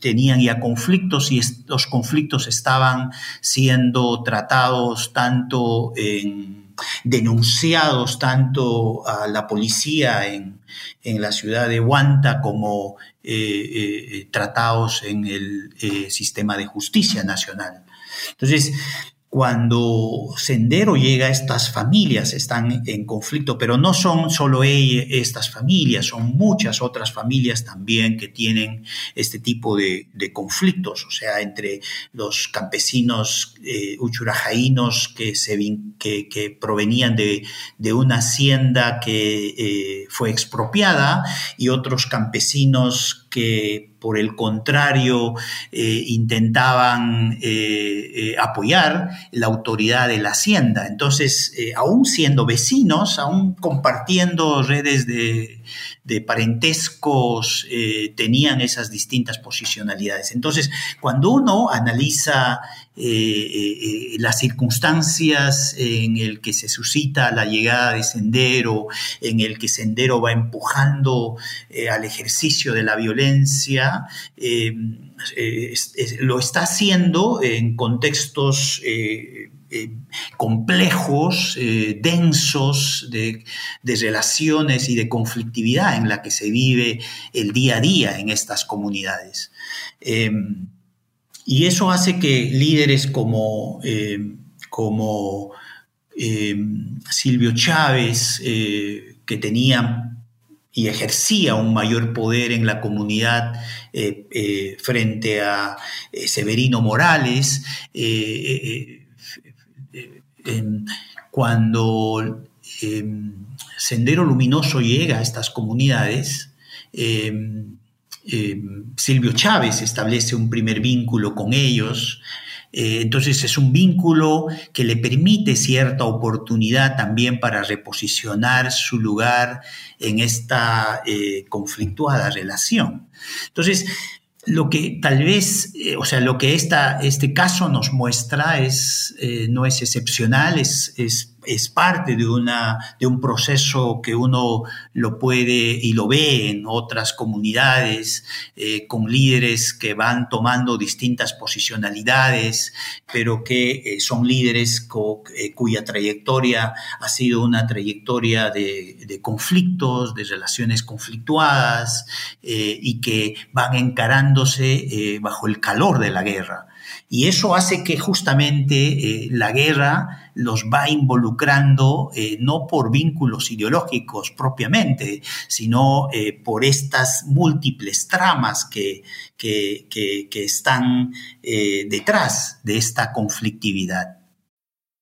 tenían ya conflictos y estos conflictos estaban siendo tratados tanto en denunciados tanto a la policía en, en la ciudad de Huanta como eh, eh, tratados en el eh, sistema de justicia nacional. Entonces, cuando Sendero llega estas familias, están en conflicto, pero no son solo estas familias, son muchas otras familias también que tienen este tipo de, conflictos, o sea, entre los campesinos eh, que, se, que, provenían de, una hacienda que eh, fue expropiada y otros campesinos que por el contrario eh, intentaban eh, eh, apoyar la autoridad de la hacienda. Entonces, aún siendo vecinos, aún compartiendo redes de, de parentescos, tenían esas distintas posicionalidades. Entonces, cuando uno analiza las circunstancias en el que se suscita la llegada de Sendero, en el que Sendero va empujando al ejercicio de la violencia, eh, lo está haciendo en contextos eh, eh, complejos, densos de, relaciones y de conflictividad en la que se vive el día a día en estas comunidades. y eso hace que líderes como, como Silvio Chávez, que tenían y ejercía un mayor poder en la comunidad eh, eh, frente a eh, Severino Morales. Cuando Sendero Luminoso llega a estas comunidades, Silvio Chávez establece un primer vínculo con ellos, eh, entonces es un vínculo que le permite cierta oportunidad también para reposicionar su lugar en esta eh, conflictuada relación. Entonces, lo que tal vez, eh, o sea, lo que esta, este caso nos muestra es, no es excepcional, es, es es parte de, una, de un proceso que uno lo puede y lo ve en otras comunidades, eh, con líderes que van tomando distintas posicionalidades, pero que eh, son líderes eh, cuya trayectoria ha sido una trayectoria de, de conflictos, de relaciones conflictuadas y que van encarándose bajo el calor de la guerra. Y eso hace que justamente eh, la guerra los va involucrando eh, no por vínculos ideológicos propiamente, sino eh, por estas múltiples tramas que, que, que están detrás de esta conflictividad.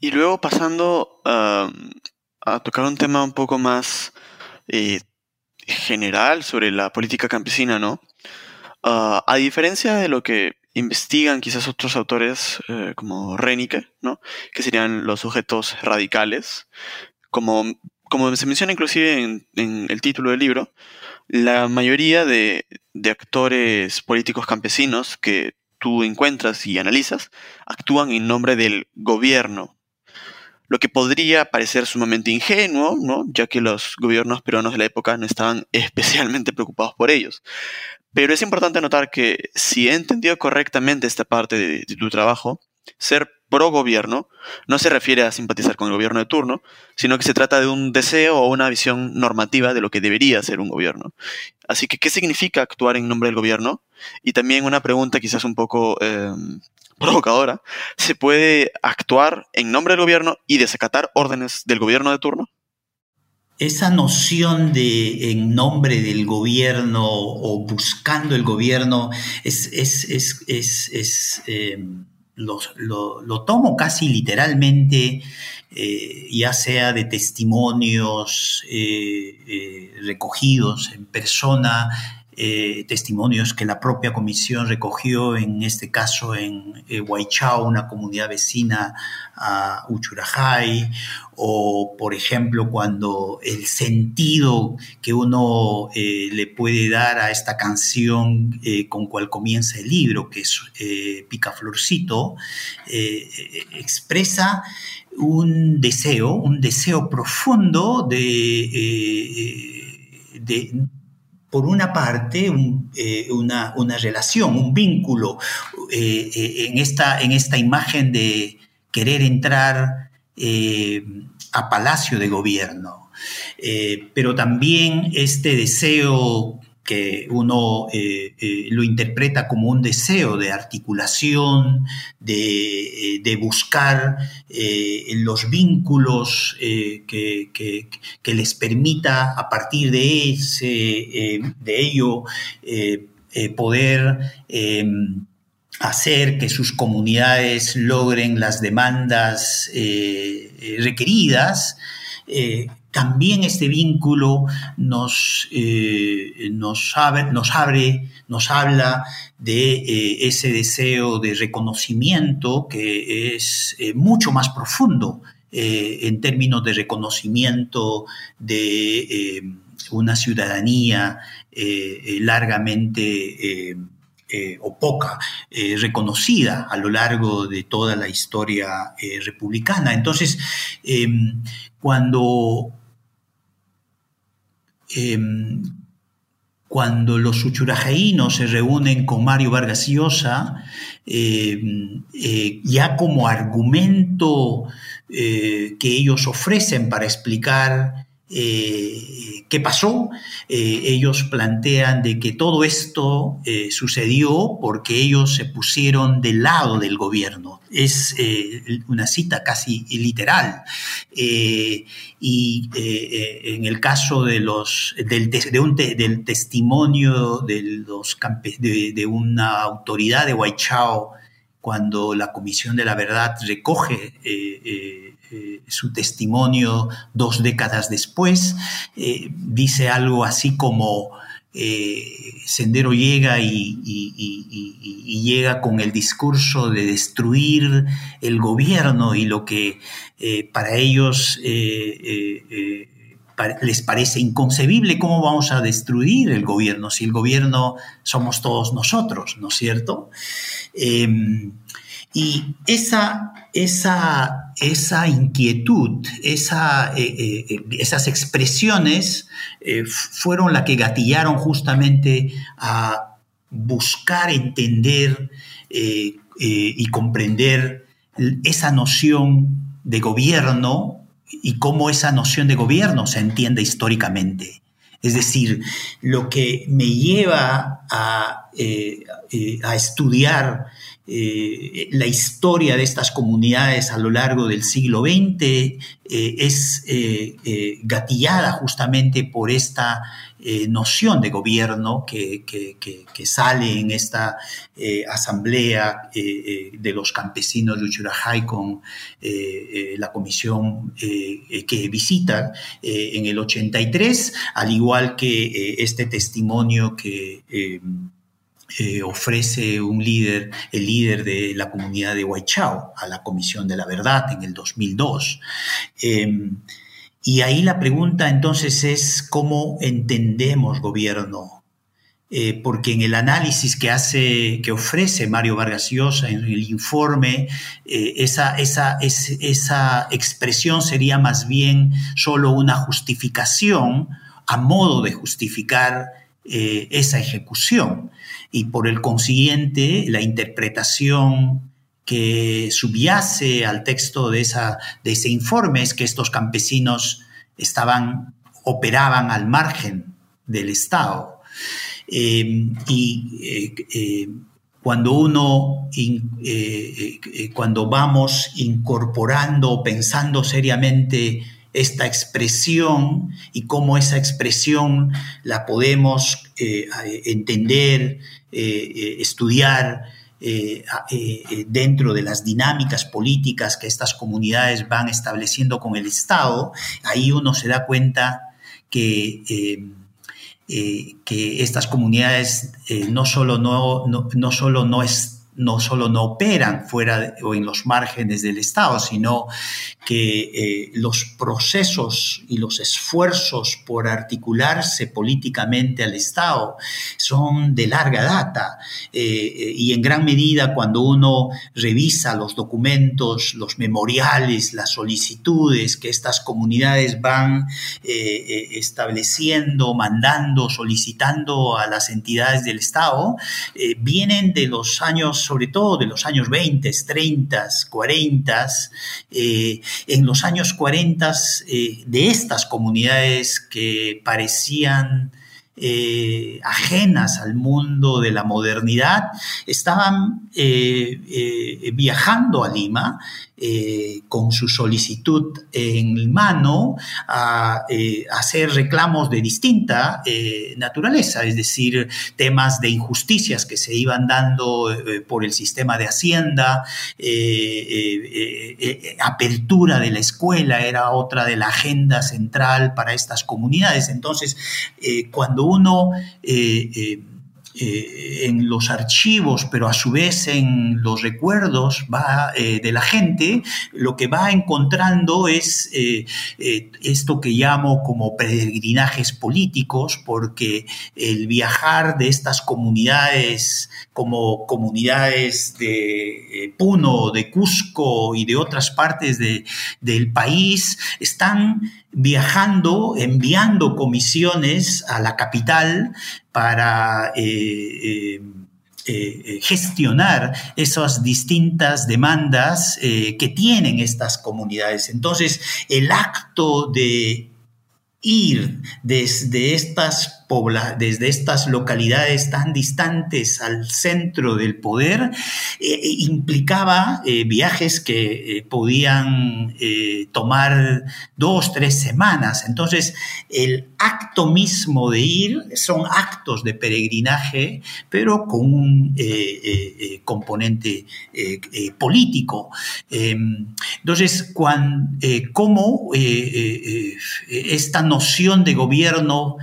Y luego pasando a tocar un tema un poco más eh, general sobre la política campesina, ¿no? Ah, a diferencia de lo que investigan quizás otros autores eh, como Renike, ¿no? Que serían los sujetos radicales, como, como se menciona inclusive en, en el título del libro, la mayoría de, de actores políticos campesinos que tú encuentras y analizas, actúan en nombre del gobierno. Lo que podría parecer sumamente ingenuo, ¿no? ya que los gobiernos peruanos de la época no estaban especialmente preocupados por ellos. Pero es importante notar que si he entendido correctamente esta parte de, de tu trabajo, ser pro gobierno no se refiere a simpatizar con el gobierno de turno, sino que se trata de un deseo o una visión normativa de lo que debería ser un gobierno. Así que, ¿qué significa actuar en nombre del gobierno? Y también una pregunta quizás un poco em, provocadora, ¿se puede actuar en nombre del gobierno y desacatar órdenes del gobierno de turno? Esa noción de en nombre del gobierno o buscando el gobierno es, es, em, lo, tomo casi literalmente, eh, ya sea de testimonios eh, eh, recogidos en persona, testimonios que la propia comisión recogió, en este caso en Huaychao, una comunidad vecina a Uchurajay, o por ejemplo cuando el sentido que uno eh, le puede dar a esta canción eh, con cual comienza el libro, que es eh, Picaflorcito, expresa un deseo, un deseo profundo de, por una parte, una, relación, un vínculo en, esta, en esta imagen de querer entrar eh, a palacio de gobierno, eh, pero también este deseo que uno eh, lo interpreta como un deseo de articulación, de, buscar los vínculos que, les permita a partir de, ese, de ello poder hacer que sus comunidades logren las demandas eh, eh, requeridas, eh, también este vínculo nos, abre, nos, abre, nos habla de ese deseo de reconocimiento que es mucho más profundo en términos de reconocimiento de una ciudadanía largamente eh, o poca eh, reconocida a lo largo de toda la historia eh, republicana. Entonces, em, cuando, em, cuando los uchurajaínos se reúnen con Mario Vargas Llosa, em, ya como argumento que ellos ofrecen para explicar eh, qué pasó. Eh, ellos plantean de que todo esto eh, sucedió porque ellos se pusieron del lado del gobierno. Es una cita casi literal. y en el caso de los, del, del testimonio de, los de, una autoridad de Huaychao, cuando la Comisión de la Verdad recoge eh, su testimonio dos décadas después, eh, dice algo así como eh, Sendero llega y, llega con el discurso de destruir el gobierno y lo que para ellos les parece inconcebible cómo vamos a destruir el gobierno si el gobierno somos todos nosotros, ¿no es cierto? Em, y esa, esa, esa inquietud, esa, eh, eh, esas expresiones eh, fueron las que gatillaron justamente a buscar entender y comprender esa noción de gobierno y cómo esa noción de gobierno se entiende históricamente. Es decir, lo que me lleva a, a estudiar eh, la historia de estas comunidades a lo largo del siglo XX eh, es eh, gatillada justamente por esta noción de gobierno que, sale en esta asamblea de los campesinos de Uchurajay con la comisión que visita en el 83, al igual que este testimonio que eh, ofrece un líder, el líder de la comunidad de Huaychao, a la Comisión de la Verdad en el 2002. Em, y ahí la pregunta entonces es cómo entendemos gobierno, eh, porque en el análisis que hace, que ofrece Mario Vargas Llosa en el informe, eh, esa, esa, esa expresión sería más bien solo una justificación a modo de justificar esa ejecución. Y por el consiguiente la interpretación que subyace al texto de, esa, de ese informe es que estos campesinos estaban, operaban al margen del Estado. Eh, y eh, eh, cuando uno, cuando vamos incorporando, pensando seriamente esta expresión y cómo esa expresión la podemos entender eh, eh, estudiar eh, dentro de las dinámicas políticas que estas comunidades van estableciendo con el Estado, ahí uno se da cuenta que, que estas comunidades no solo no, no, no solo no es no solo no operan fuera o en los márgenes del Estado, sino que eh, los procesos y los esfuerzos por articularse políticamente al Estado son de larga data eh, eh, y en gran medida cuando uno revisa los documentos, los memoriales, las solicitudes que estas comunidades van estableciendo, mandando, solicitando a las entidades del Estado, vienen de los años sobre todo de los años 20, 30, 40, en los años 40 eh, de estas comunidades que parecían eh, ajenas al mundo de la modernidad, estaban eh, viajando a Lima eh, con su solicitud en mano a, eh, hacer reclamos de distinta eh, naturaleza, es decir, temas de injusticias que se iban dando por el sistema de Hacienda, apertura de la escuela era otra de la agenda central para estas comunidades. Entonces, cuando uno eh, en los archivos, pero a su vez en los recuerdos va, eh, de la gente, lo que va encontrando es eh, esto que llamo como peregrinajes políticos, porque el viajar de estas comunidades como comunidades de Puno, de Cusco y de otras partes del país, están viajando, enviando comisiones a la capital para eh, eh, eh, gestionar esas distintas demandas que tienen estas comunidades. Entonces, el acto de ir desde estas desde estas localidades tan distantes al centro del poder, eh, implicaba eh, viajes que eh, podían tomar dos, tres semanas. Entonces, el acto mismo de ir son actos de peregrinaje, pero con un componente político. Entonces, ¿cómo esta noción de gobierno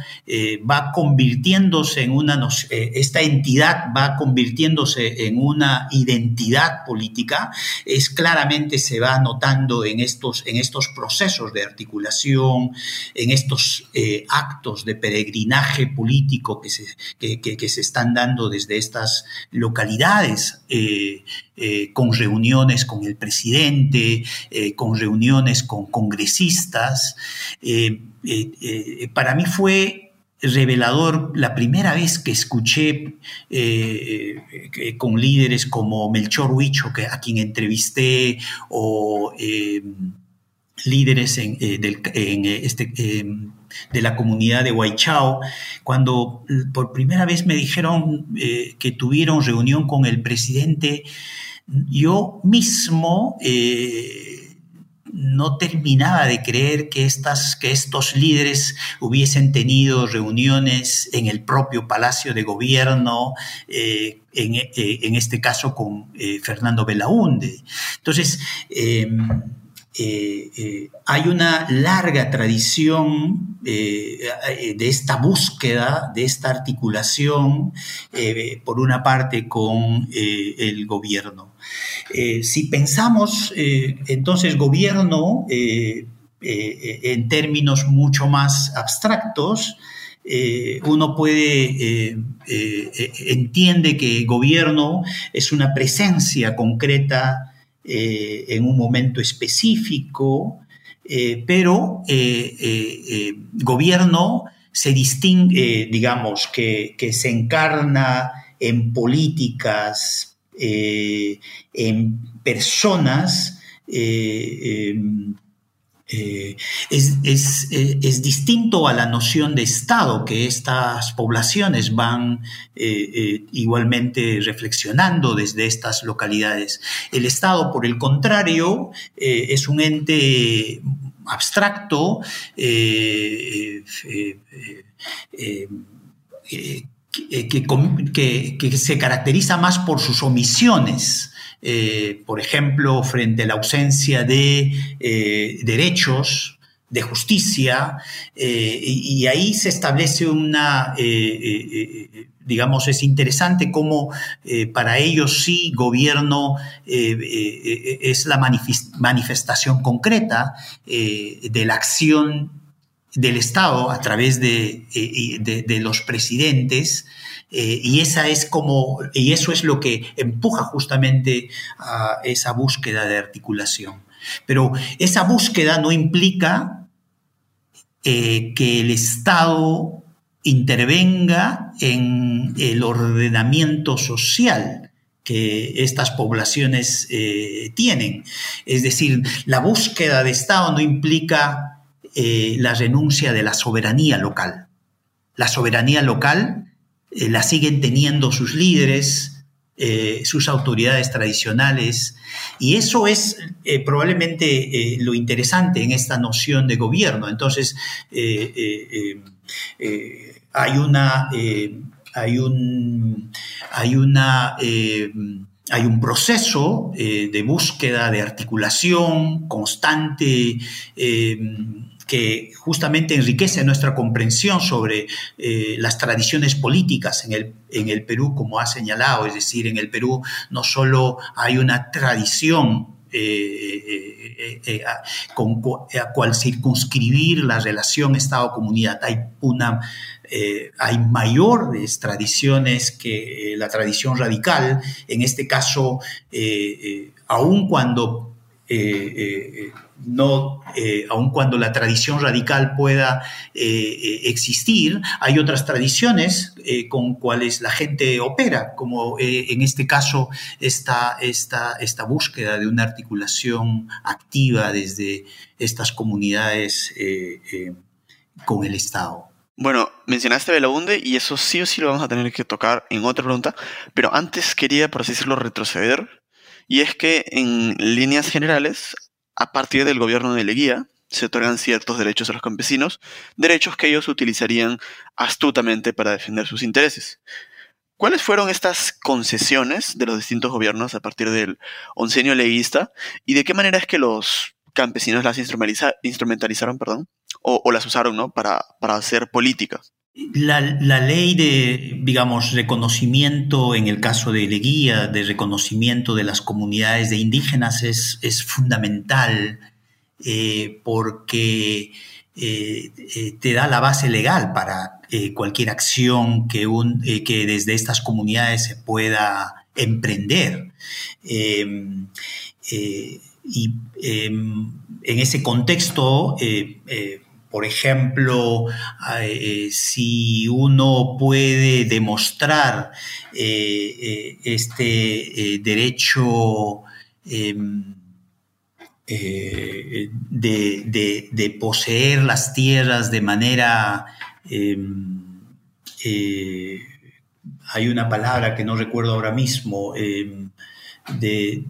va convirtiéndose en una, esta entidad va convirtiéndose en una identidad política, es claramente se va notando en estos, en estos procesos de articulación, en estos actos de peregrinaje político que se, que, se están dando desde estas localidades, con reuniones con el presidente, con reuniones con congresistas. Eh, eh, eh, para mí fue revelador la primera vez que escuché con líderes como Melchor Huicho, que, a quien entrevisté, o líderes en, este, de la comunidad de Huaychao, cuando por primera vez me dijeron que tuvieron reunión con el presidente, yo mismo no terminaba de creer que, estas, que estos líderes hubiesen tenido reuniones en el propio Palacio de Gobierno, eh, eh, en, este caso con eh, Fernando Belaunde. Entonces, em, hay una larga tradición de esta búsqueda, de esta articulación, por una parte con el gobierno. Eh, si pensamos eh, entonces gobierno eh, en términos mucho más abstractos, uno puede, entiende que gobierno es una presencia concreta en un momento específico, pero gobierno se distingue, digamos, que, que se encarna en políticas eh, en personas eh, em, eh, es, distinto a la noción de Estado que estas poblaciones van igualmente reflexionando desde estas localidades. El Estado, por el contrario, es un ente abstracto eh, que, se caracteriza más por sus omisiones, eh, por ejemplo, frente a la ausencia de eh, derechos, de justicia, y, ahí se establece una, digamos, es interesante cómo para ellos sí gobierno es la manifestación concreta de la acción del Estado a través de, eh, los presidentes eh, y esa es como y eso es lo que empuja justamente a esa búsqueda de articulación. Pero esa búsqueda no implica eh, que el Estado intervenga en el ordenamiento social que estas poblaciones tienen. Es decir, la búsqueda de Estado no implica eh, la renuncia de la soberanía local. La soberanía local eh, la siguen teniendo sus líderes, eh, sus autoridades tradicionales, y eso es probablemente lo interesante en esta noción de gobierno. Entonces, hay una... hay un, hay una hay un proceso de búsqueda, de articulación constante que justamente enriquece nuestra comprensión sobre eh, las tradiciones políticas en el, en el Perú, como ha señalado. Es decir, en el Perú no solo hay una tradición eh, eh, con a cual circunscribir la relación Estado-comunidad. Hay, una, hay mayores tradiciones que la tradición radical, en este caso, aun cuando no, eh, aun cuando la tradición radical pueda eh, eh, existir, hay otras tradiciones con cuales la gente opera, como en este caso esta, esta, esta, búsqueda de una articulación activa desde estas comunidades con el Estado. Bueno, mencionaste Belaunde y eso sí o sí lo vamos a tener que tocar en otra pregunta, pero antes quería, por así decirlo, retroceder. Y es que en líneas generales a partir del gobierno de Leguía, se otorgan ciertos derechos a los campesinos, derechos que ellos utilizarían astutamente para defender sus intereses. ¿Cuáles fueron estas concesiones de los distintos gobiernos a partir del oncenio leguista y de qué manera es que los campesinos las instrumentalizaron perdón, o, las usaron ¿no? para, para hacer política? La, ley de, digamos, reconocimiento, en el caso de Leguía, de reconocimiento de las comunidades de indígenas es, fundamental eh, porque eh, eh, te da la base legal para cualquier acción que, un, que desde estas comunidades se pueda emprender. Em, y em, en ese contexto, por ejemplo, eh, si uno puede demostrar eh, eh, este derecho em, de, poseer las tierras de manera... Em, hay una palabra que no recuerdo ahora mismo, em, de,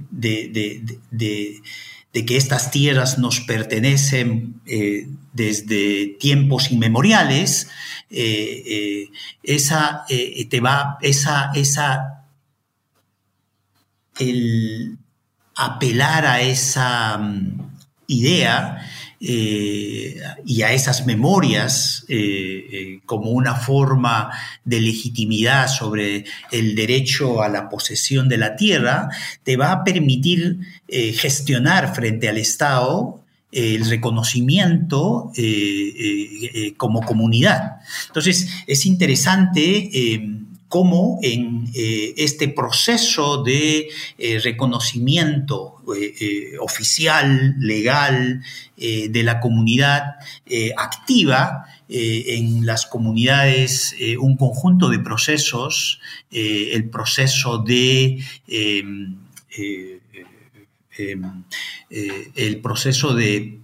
que estas tierras nos pertenecen eh, desde tiempos inmemoriales, eh, eh, esa te va, esa, esa, el apelar a esa mm, idea eh, y a esas memorias eh, eh, como una forma de legitimidad sobre el derecho a la posesión de la tierra, te va a permitir gestionar frente al Estado el reconocimiento como comunidad. Entonces, es interesante cómo en eh, este proceso de eh, reconocimiento eh, oficial, legal, de la comunidad activa en las comunidades un conjunto de procesos, el proceso de em, em, el proceso de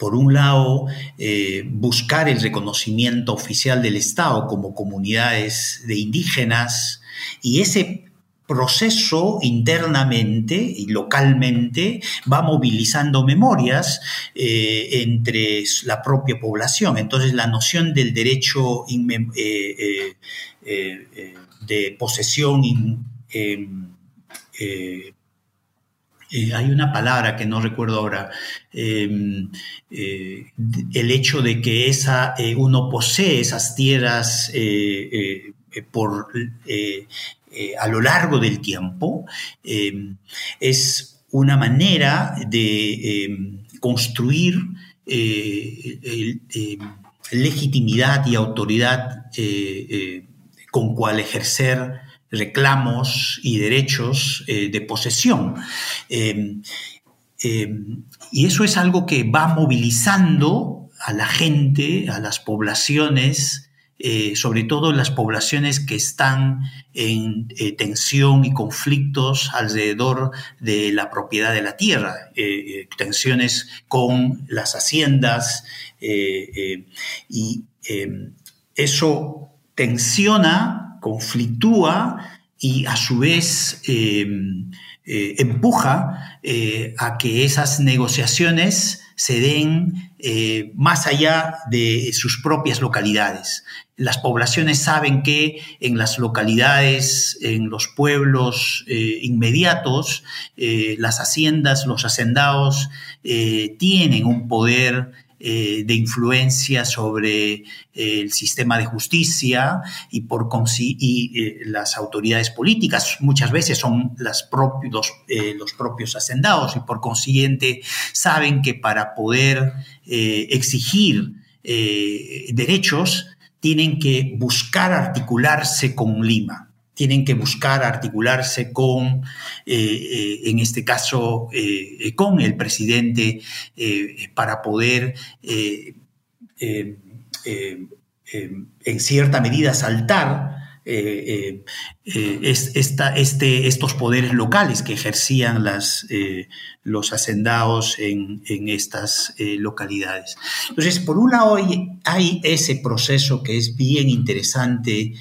por un lado, eh, buscar el reconocimiento oficial del Estado como comunidades de indígenas y ese proceso internamente y localmente va movilizando memorias eh, entre la propia población. Entonces la noción del derecho eh, de posesión eh, hay una palabra que no recuerdo ahora, em, eh, el hecho de que esa, eh, uno posee esas tierras por, a lo largo del tiempo, em, es una manera de em, construir legitimidad y autoridad con cual ejercer reclamos y derechos eh, de posesión. Em, em, y eso es algo que va movilizando a la gente, a las poblaciones, eh, sobre todo las poblaciones que están en eh, tensión y conflictos alrededor de la propiedad de la tierra, tensiones con las haciendas, y eso tensiona conflictúa y a su vez em, eh, empuja eh, a que esas negociaciones se den eh, más allá de sus propias localidades. Las poblaciones saben que en las localidades, en los pueblos inmediatos, las haciendas, los hacendados tienen un poder eh, de influencia sobre eh, el sistema de justicia y, por y eh, las autoridades políticas. Muchas veces son las propios, los propios hacendados y por consiguiente saben que para poder exigir derechos tienen que buscar articularse con Lima tienen que buscar articularse con, eh, eh, en este caso, eh, con el presidente para poder, en cierta medida, saltar este, estos poderes locales que ejercían las, los hacendados en, estas localidades. Entonces, por un lado hay, ese proceso que es bien interesante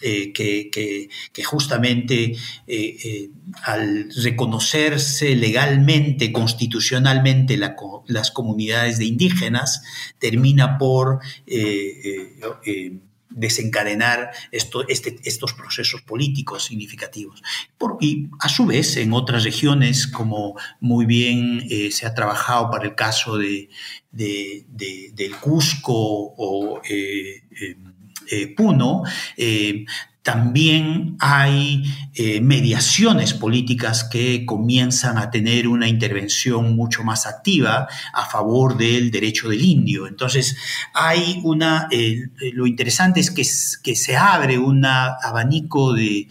que, justamente eh, eh, al reconocerse legalmente, constitucionalmente las comunidades de indígenas, termina por desencadenar este, estos procesos políticos significativos. y a su vez, en otras regiones, como muy bien eh, se ha trabajado para el caso de, del Cusco o eh, eh, Puno, también hay eh, mediaciones políticas que comienzan a tener una intervención mucho más activa a favor del derecho del indio. Entonces, hay una, lo interesante es que, se abre un abanico de,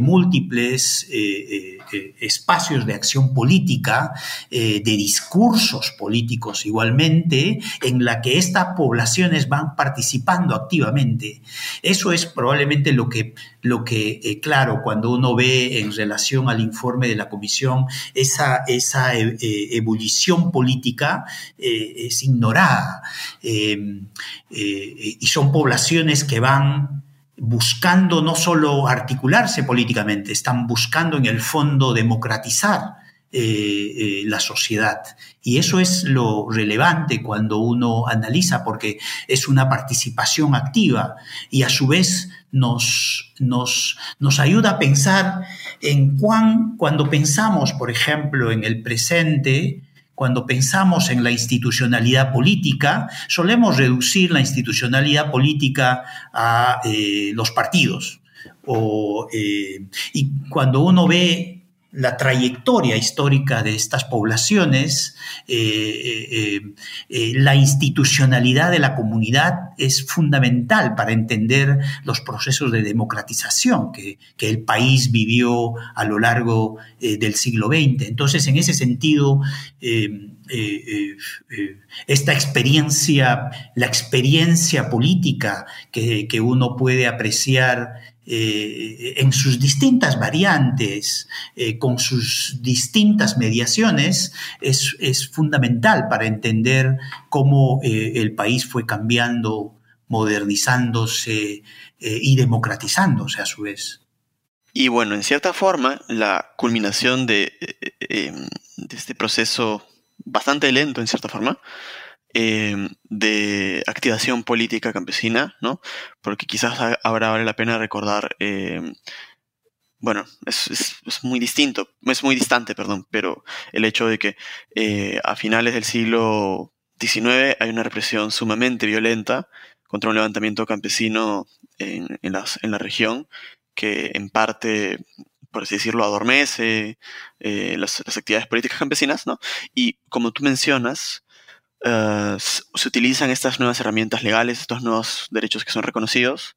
múltiples eh, eh, espacios de acción política, de discursos políticos igualmente, en la que estas poblaciones van participando activamente. Eso es probablemente lo que lo que, eh, claro, cuando uno ve en relación al informe de la comisión, esa, esa eh, eh, ebullición política es ignorada. Y son poblaciones que van buscando no solo articularse políticamente, están buscando en el fondo democratizar la sociedad. Y eso es lo relevante cuando uno analiza, porque es una participación activa y a su vez nos, nos, nos ayuda a pensar en cuán, cuando pensamos, por ejemplo, en el presente, cuando pensamos en la institucionalidad política, solemos reducir la institucionalidad política a eh, los partidos. O, eh, y cuando uno ve la trayectoria histórica de estas poblaciones, eh, eh, eh, la institucionalidad de la comunidad es fundamental para entender los procesos de democratización que, el país vivió a lo largo del siglo XX. Entonces, en ese sentido, esta experiencia, la experiencia política que, que uno puede apreciar eh, en sus distintas variantes, eh, con sus distintas mediaciones, es, fundamental para entender cómo eh, el país fue cambiando, modernizándose y democratizándose a su vez. Y bueno, en cierta forma, la culminación de, de este proceso bastante lento, en cierta forma, Em, de activación política campesina, ¿no? Porque quizás ahora vale la pena recordar, em, bueno, es, muy distinto, es muy distante, perdón, pero el hecho de que eh, a finales del siglo XIX hay una represión sumamente violenta contra un levantamiento campesino en, la región que en parte por así decirlo, adormece eh, las, las, actividades políticas campesinas, ¿no? Y como tú mencionas, eh, se utilizan estas nuevas herramientas legales, estos nuevos derechos que son reconocidos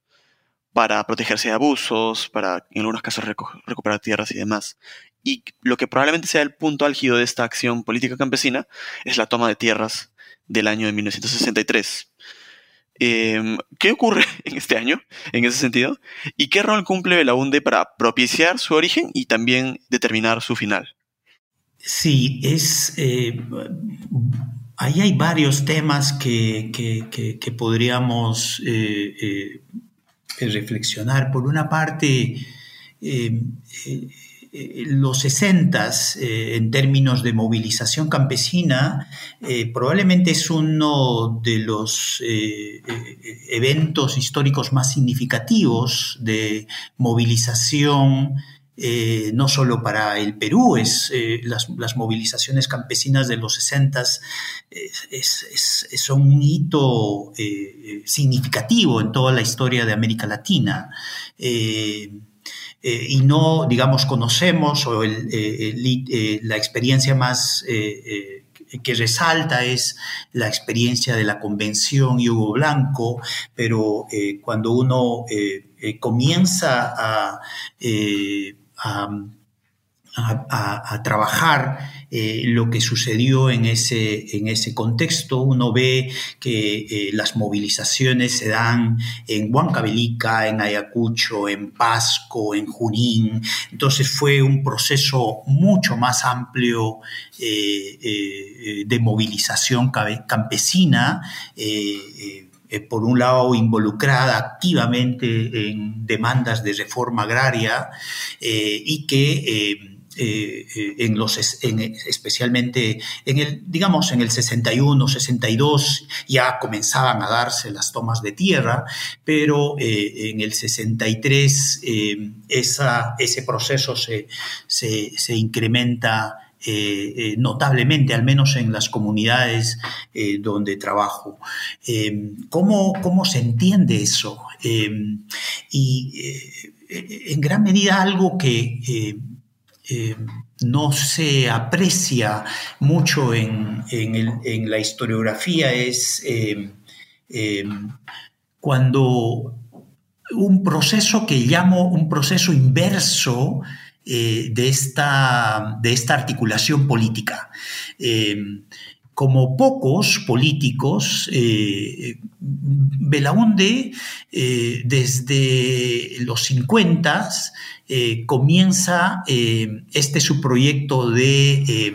para protegerse de abusos, para en algunos casos recuperar tierras y demás. Y lo que probablemente sea el punto álgido de esta acción política campesina es la toma de tierras del año de 1963. Em, ¿Qué ocurre en este año en ese sentido? ¿Y qué rol cumple la UNDE para propiciar su origen y también determinar su final? Sí, es eh, Ahí hay varios temas que, podríamos eh, eh, reflexionar. Por una parte, eh, los 60 en términos de movilización campesina probablemente es uno de los eventos históricos más significativos de movilización eh, no solo para el Perú, es, eh, las, movilizaciones campesinas de los 60 son un hito eh, significativo en toda la historia de América Latina. y no, digamos, conocemos o la experiencia más que resalta es la experiencia de la convención Hugo Blanco, pero cuando uno comienza a a, trabajar eh, lo que sucedió en ese, en ese contexto. Uno ve que eh, las movilizaciones se dan en Huancavelica, en Ayacucho, en Pasco, en Junín. Entonces fue un proceso mucho más amplio eh, de movilización campesina por un lado, involucrada activamente en demandas de reforma agraria eh, y que en los, especialmente en el, digamos, en el 61, 62, ya comenzaban a darse las tomas de tierra, pero en el 63 esa, ese proceso se, se incrementa eh, eh, notablemente, al menos en las comunidades eh, donde trabajo. ¿cómo, ¿cómo, se entiende eso? y en gran medida algo que no se aprecia mucho en, en, la historiografía es cuando un proceso que llamo un proceso inverso eh, de, esta, de, esta, articulación política. Eh, como pocos políticos, eh, Belaunde desde los 50 comienza este su proyecto de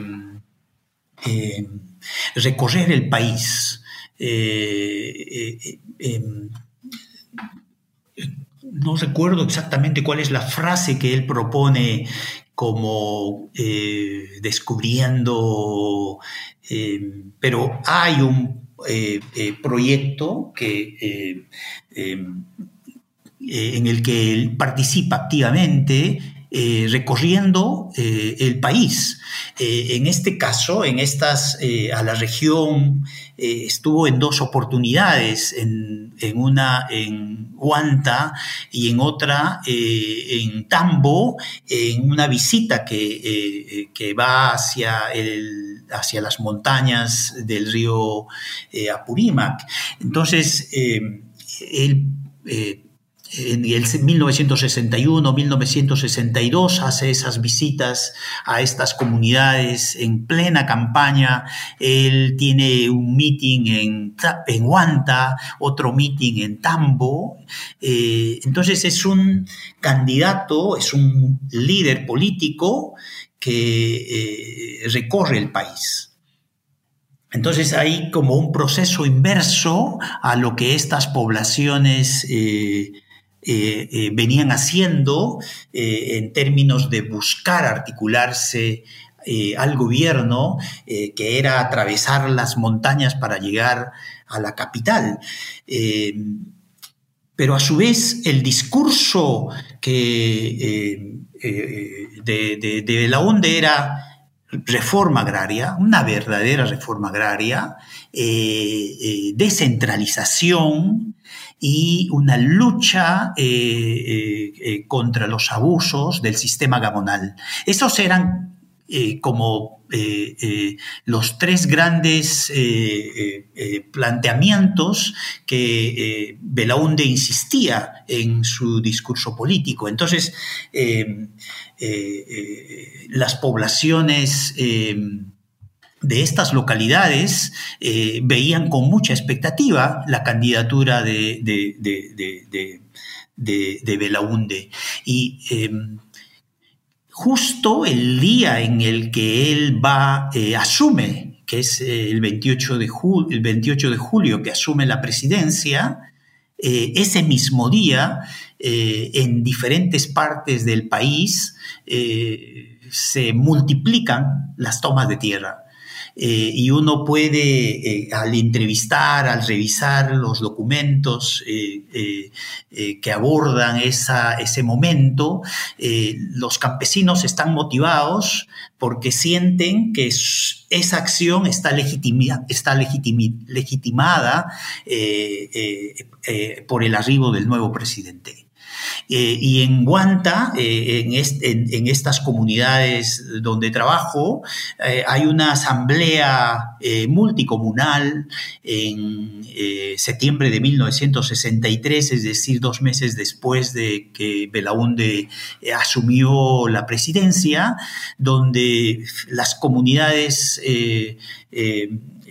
recorrer el país no recuerdo exactamente cuál es la frase que él propone como eh, descubriendo, eh, pero hay un eh, proyecto que, en el que él participa activamente recorriendo el país. en este caso, en estas, a la región eh, estuvo en dos oportunidades, en, una en Huanta y en otra eh, en Tambo, en una visita que, eh, va hacia, el, hacia las montañas del río Apurímac. Entonces, él en el 1961, 1962 hace esas visitas a estas comunidades en plena campaña. Él tiene un meeting en, en Huanta, otro meeting en Tambo. Eh, entonces es un candidato, es un líder político que eh, recorre el país. Entonces hay como un proceso inverso a lo que estas poblaciones eh, eh, eh, venían haciendo eh, en términos de buscar articularse al gobierno, que era atravesar las montañas para llegar a la capital. pero a su vez el discurso que, de, la ONDE era reforma agraria, una verdadera reforma agraria, descentralización, y una lucha eh, eh, eh, contra los abusos del sistema gabonal. Esos eran como los tres grandes planteamientos que Belaunde insistía en su discurso político. Entonces, las poblaciones de estas localidades eh, veían con mucha expectativa la candidatura de, de, de, Belaunde. Y em, justo el día en el que él va, eh, asume, que es el 28 de, el 28 de julio que asume la presidencia, eh, ese mismo día, en diferentes partes del país, se multiplican las tomas de tierra. Eh, y uno puede, eh, al entrevistar, al revisar los documentos eh, que abordan ese momento, los campesinos están motivados porque sienten que esa acción está, está legitimada por el arribo del nuevo presidente. Eh, y en Guanta, eh, en, estas comunidades donde trabajo, eh, hay una asamblea multicomunal en septiembre de 1963, es decir, dos meses después de que Belaunde asumió la presidencia, donde las comunidades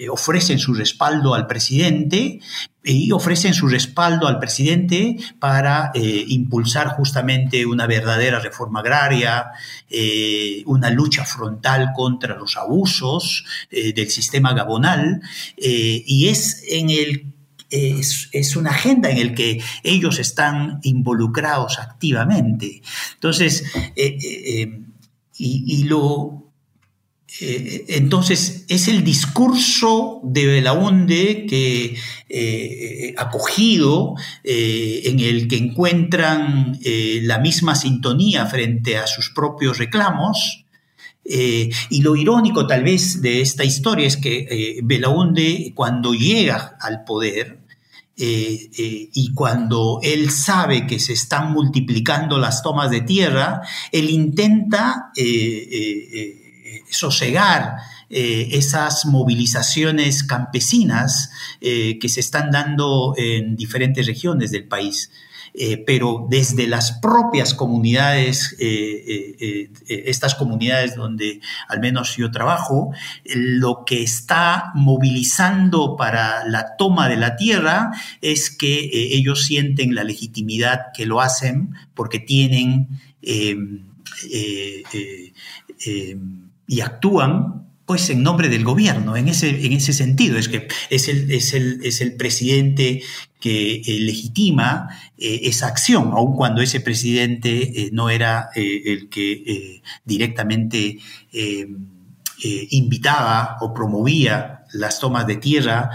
ofrecen su respaldo al presidente, y ofrecen su respaldo al presidente para eh, impulsar justamente una verdadera reforma agraria, eh, una lucha frontal contra los abusos eh, del sistema gabonal, y es en el es, una agenda en la que ellos están involucrados activamente. Entonces, y, lo... Eh, entonces, es el discurso de Belaunde que eh, acogido, en el que encuentran la misma sintonía frente a sus propios reclamos, y lo irónico tal vez de esta historia es que eh, Belaunde cuando llega al poder eh, eh, y cuando él sabe que se están multiplicando las tomas de tierra, él intenta sosegar esas movilizaciones campesinas que se están dando en diferentes regiones del país. Eh, pero desde las propias comunidades, eh, eh, estas comunidades donde al menos yo trabajo, lo que está movilizando para la toma de la tierra es que ellos sienten la legitimidad que lo hacen porque tienen y actúan pues en nombre del gobierno, en ese, en ese sentido, es que es el, es el, es el presidente que eh, legitima eh, esa acción, aun cuando ese presidente eh, no era el que directamente invitaba o promovía las tomas de tierra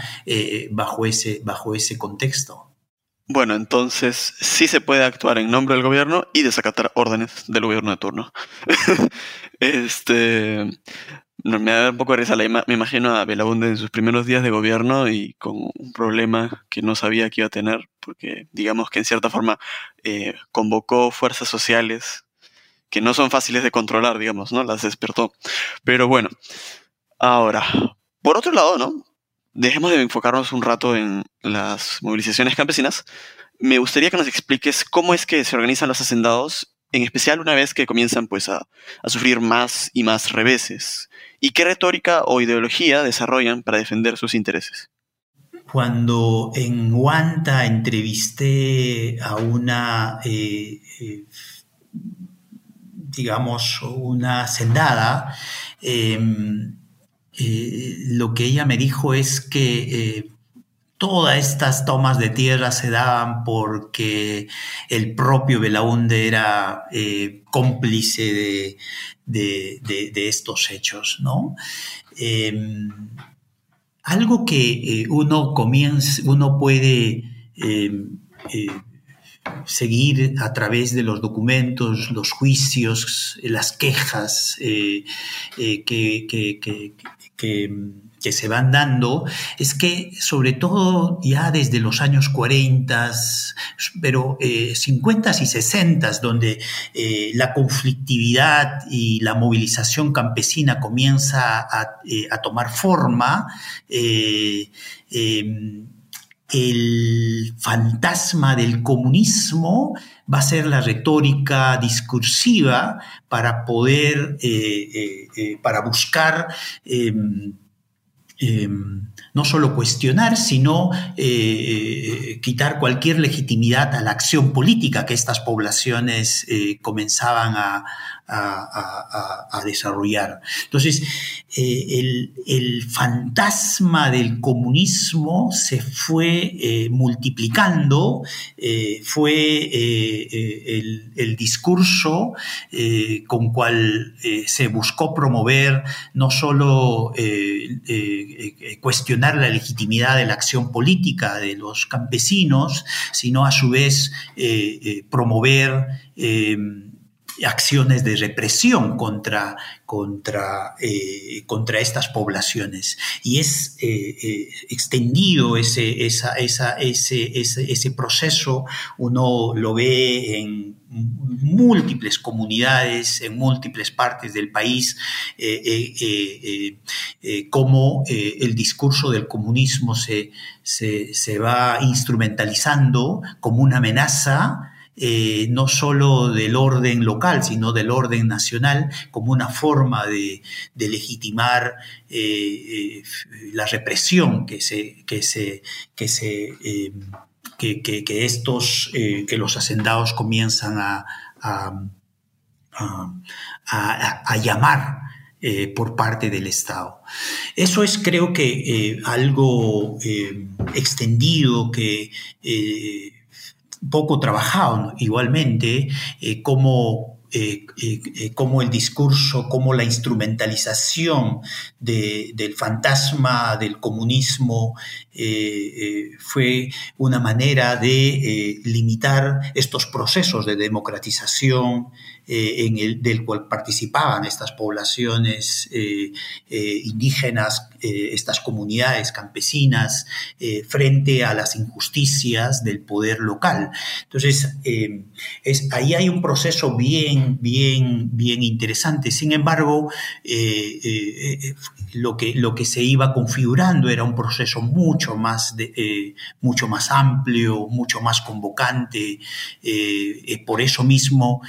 bajo, ese, bajo ese contexto. Bueno, entonces sí se puede actuar en nombre del gobierno y desacatar órdenes del gobierno de turno. este, me da un poco de risa, me imagino a Belaunde en sus primeros días de gobierno y con un problema que no sabía que iba a tener, porque digamos que en cierta forma eh, convocó fuerzas sociales que no son fáciles de controlar, digamos, ¿no? Las despertó. Pero bueno, ahora, por otro lado, ¿no? Dejemos de enfocarnos un rato en las movilizaciones campesinas. Me gustaría que nos expliques cómo es que se organizan los hacendados en especial una vez que comienzan pues a, sufrir más y más reveses, y qué retórica o ideología desarrollan para defender sus intereses. Cuando en Huanta entrevisté a una, eh, eh, digamos, una sendada, em, eh, lo que ella me dijo es que Todas estas tomas de tierra se daban porque el propio Belaunde era eh, cómplice de, estos hechos, ¿no? Em, algo que eh, uno comienza, uno puede em, eh, seguir a través de los documentos, los juicios, las quejas que que se van dando es que sobre todo ya desde los años 40, pero eh, 50 y 60, donde eh, la conflictividad y la movilización campesina comienza a, eh, tomar forma, eh, el fantasma del comunismo va a ser la retórica discursiva para poder, para buscar em, Em, no solo cuestionar, sino eh, eh, quitar cualquier legitimidad a la acción política que estas poblaciones eh, comenzaban a, desarrollar. Entonces, el, fantasma del comunismo se fue multiplicando, fue el, discurso con cual se buscó promover no solo cuestionar la legitimidad de la acción política de los campesinos, sino a su vez eh, eh, promover eh, acciones de represión contra, contra, contra estas poblaciones. Y es extendido ese, esa, esa, ese, ese, ese proceso, uno lo ve en múltiples comunidades en múltiples partes del país, eh, eh, eh, cómo el discurso del comunismo se, se, va instrumentalizando como una amenaza. No solo del orden local, sino del orden nacional, como una forma de, legitimar la represión que se, que se, que se que, estos, eh, que los hacendados comienzan a, a, llamar eh, por parte del Estado. Eso es creo que eh, algo extendido que poco trabajado igualmente, como eh, eh, cómo el discurso, cómo la instrumentalización del fantasma del comunismo fue una manera de limitar estos procesos de democratización en el, del cual participaban estas poblaciones indígenas, estas comunidades campesinas, frente a las injusticias del poder local. Entonces, es, ahí hay un proceso bien, bien, bien interesante. Sin embargo, eh, eh, lo, que, lo que se iba configurando era un proceso mucho más, eh, mucho más amplio, mucho más convocante. por eso mismo,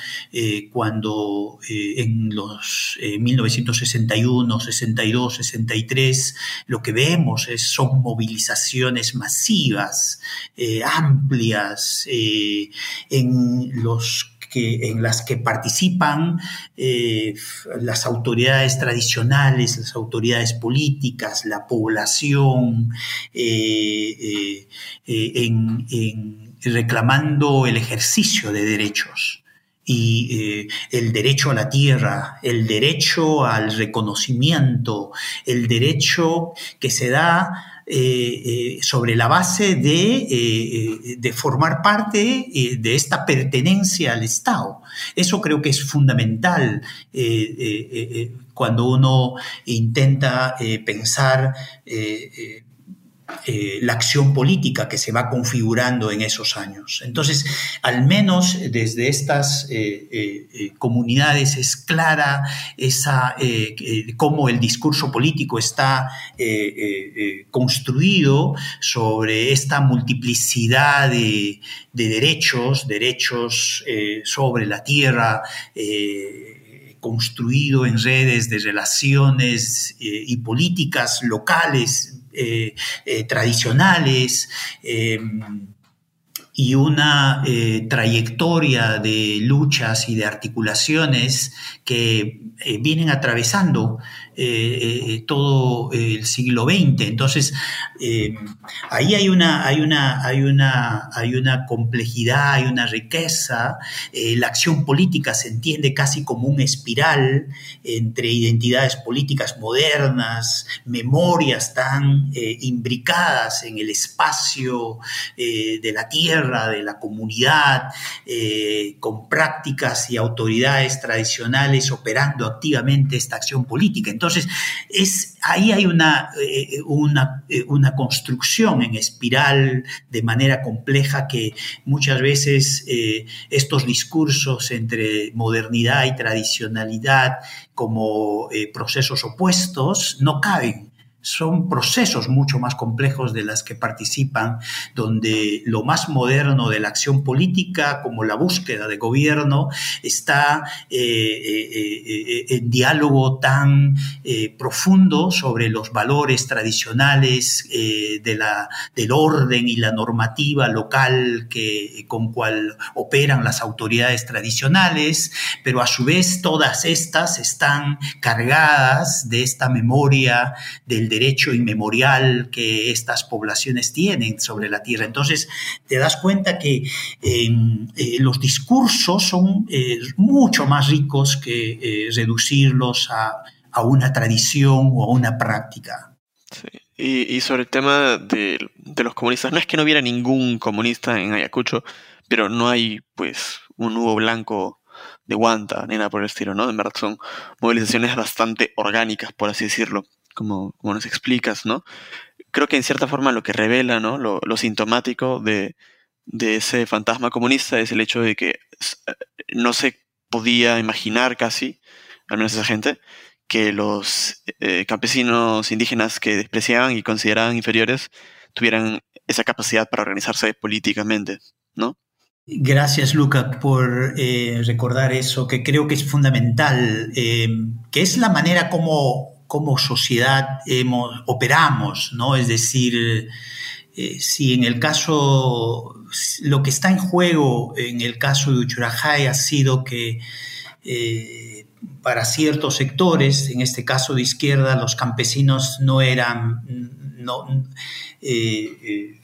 cuando en los 1961, 62, 63, lo que vemos es, son movilizaciones masivas, amplias, en los que, en las que participan eh, las autoridades tradicionales, las autoridades políticas, la población, eh, eh, reclamando el ejercicio de derechos y el derecho a la tierra, el derecho al reconocimiento, el derecho que se da eh, eh, sobre la base de, eh, de formar parte de esta pertenencia al Estado. Eso creo que es fundamental cuando uno intenta pensar eh, la acción política que se va configurando en esos años. Entonces, al menos desde estas eh, eh, comunidades es clara esa, cómo el discurso político está construido sobre esta multiplicidad de, de derechos, derechos sobre la tierra, construido en redes de relaciones y políticas locales eh, eh, tradicionales em, y una eh, trayectoria de luchas y de articulaciones que vienen atravesando todo el siglo XX. Entonces, em, ahí hay una, hay, una, hay, una, hay una complejidad, hay una riqueza. la acción política se entiende casi como un espiral entre identidades políticas modernas, memorias tan eh, imbricadas en el espacio eh, de la tierra, de la comunidad, eh, con prácticas y autoridades tradicionales operando activamente esta acción política. Entonces, es, ahí hay una, una, una construcción en espiral de manera compleja que muchas veces estos discursos entre modernidad y tradicionalidad como eh, procesos opuestos no caben son procesos mucho más complejos de las que participan, donde lo más moderno de la acción política, como la búsqueda de gobierno, está eh, eh, en diálogo tan profundo sobre los valores tradicionales de la, del orden y la normativa local que, con cual operan las autoridades tradicionales, pero a su vez todas estas están cargadas de esta memoria del derecho inmemorial que estas poblaciones tienen sobre la tierra. Entonces, te das cuenta que em, eh, los discursos son eh, mucho más ricos que eh, reducirlos a, una tradición o a una práctica. Y, sobre el tema de, los comunistas, no es que no hubiera ningún comunista en Ayacucho, pero no hay pues un nuevo blanco de guanta ni nada por el estilo, ¿no? En verdad son movilizaciones bastante orgánicas, por así decirlo como, nos explicas, ¿no? Creo que en cierta forma lo que revela, ¿no? Lo, sintomático de, ese fantasma comunista es el hecho de que eh, no se podía imaginar casi, al menos esa gente, que los eh, campesinos indígenas que despreciaban y consideraban inferiores tuvieran esa capacidad para organizarse políticamente, ¿no? Gracias, Luca, por eh, recordar eso, que creo que es fundamental, que es la manera como como sociedad hemos, operamos, ¿no? Es decir, eh, si en el caso, lo que está en juego en el caso de Uchurajay ha sido que eh, para ciertos sectores, en este caso de izquierda, los campesinos no eran, no, eh,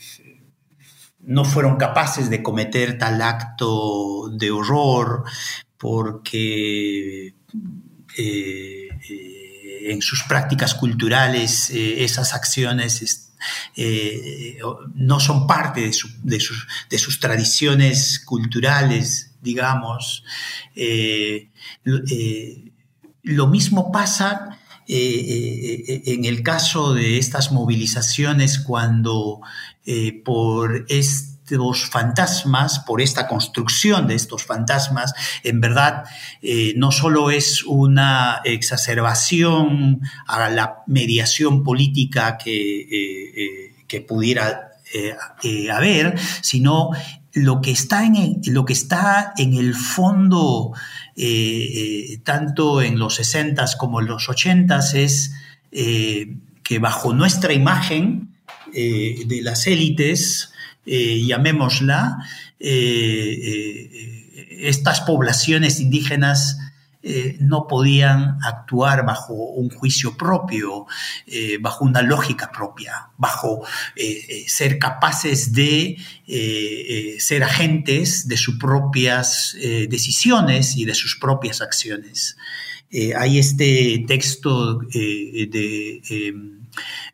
no fueron capaces de cometer tal acto de horror porque en sus prácticas culturales esas acciones no son parte de, sus, tradiciones culturales, digamos. lo mismo pasa en el caso de estas movilizaciones cuando por este estos fantasmas, por esta construcción de estos fantasmas, en verdad eh, no solo es una exacerbación a la mediación política que, eh, eh, que pudiera haber, sino lo que está en el, lo que está en el fondo, tanto en los 60s como en los 80s, es que bajo nuestra imagen de las élites, eh, llamémosla, eh, eh, estas poblaciones indígenas no podían actuar bajo un juicio propio, bajo una lógica propia, bajo ser capaces de ser agentes de sus propias decisiones y de sus propias acciones. hay este texto de em,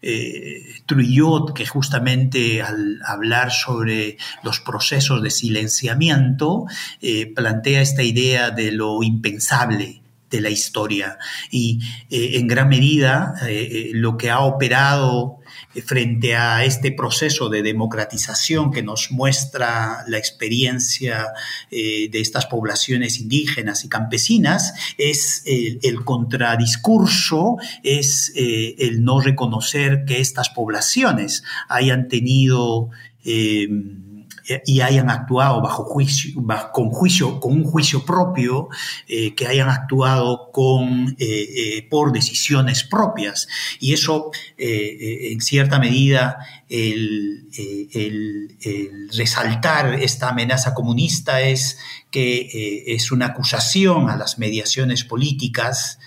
eh, Trujillo, que justamente al hablar sobre los procesos de silenciamiento, eh, plantea esta idea de lo impensable de la historia. Y eh, en gran medida lo que ha operado frente a este proceso de democratización que nos muestra la experiencia eh, de estas poblaciones indígenas y campesinas, es el, contradiscurso, es eh, el no reconocer que estas poblaciones hayan tenido... Eh, y hayan actuado bajo juicio, con, juicio, con un juicio propio, eh, que hayan actuado con, eh, eh, por decisiones propias. Y eso, en cierta medida, el, resaltar esta amenaza comunista es que es una acusación a las mediaciones políticas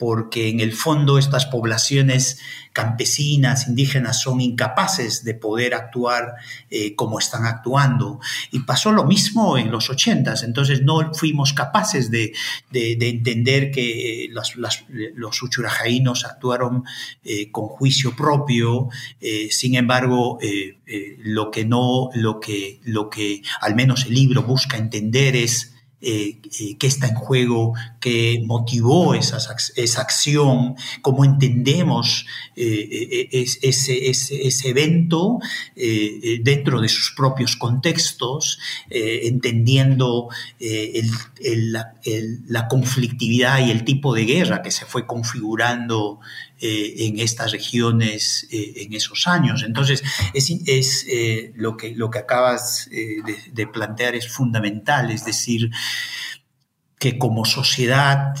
porque en el fondo estas poblaciones campesinas, indígenas, son incapaces de poder actuar eh, como están actuando. Y pasó lo mismo en los ochentas, entonces no fuimos capaces de, entender que los, los uchurajaínos actuaron eh, con juicio propio, eh, sin embargo, lo que no, lo que, lo que al menos el libro busca entender es eh, eh, qué está en juego, qué motivó esa acción, cómo entendemos eh, ese, ese, evento dentro de sus propios contextos, entendiendo la conflictividad y el tipo de guerra que se fue configurando eh, en estas regiones eh, en esos años. Entonces, es, es eh, lo, que, lo que acabas de, plantear es fundamental, es decir, que como sociedad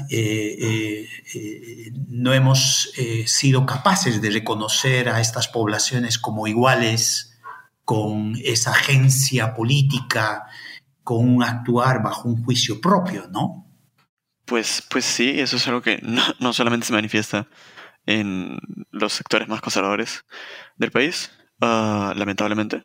no hemos sido capaces de reconocer a estas poblaciones como iguales con esa agencia política, con un actuar bajo un juicio propio, ¿no? Pues, pues sí, eso es algo que no, no solamente se manifiesta en los sectores más conservadores del país, ah, lamentablemente.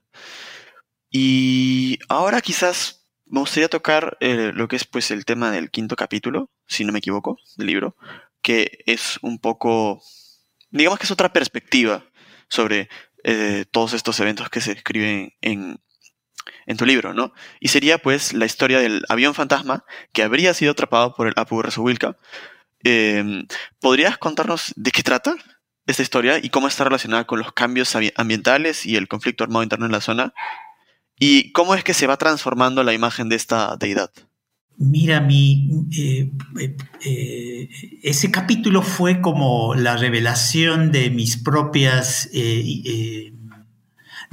Y ahora quizás me gustaría tocar eh, lo que es pues el tema del quinto capítulo, si no me equivoco, del libro, que es un poco, digamos que es otra perspectiva sobre eh, todos estos eventos que se escriben en, en tu libro, ¿no? Y sería pues la historia del avión fantasma que habría sido atrapado por el Apu Wilka Em, ¿Podrías contarnos de qué trata esta historia y cómo está relacionada con los cambios ambientales y el conflicto armado interno en la zona? ¿Y cómo es que se va transformando la imagen de esta deidad? Mira, mi, eh, eh, eh, ese capítulo fue como la revelación de mis propias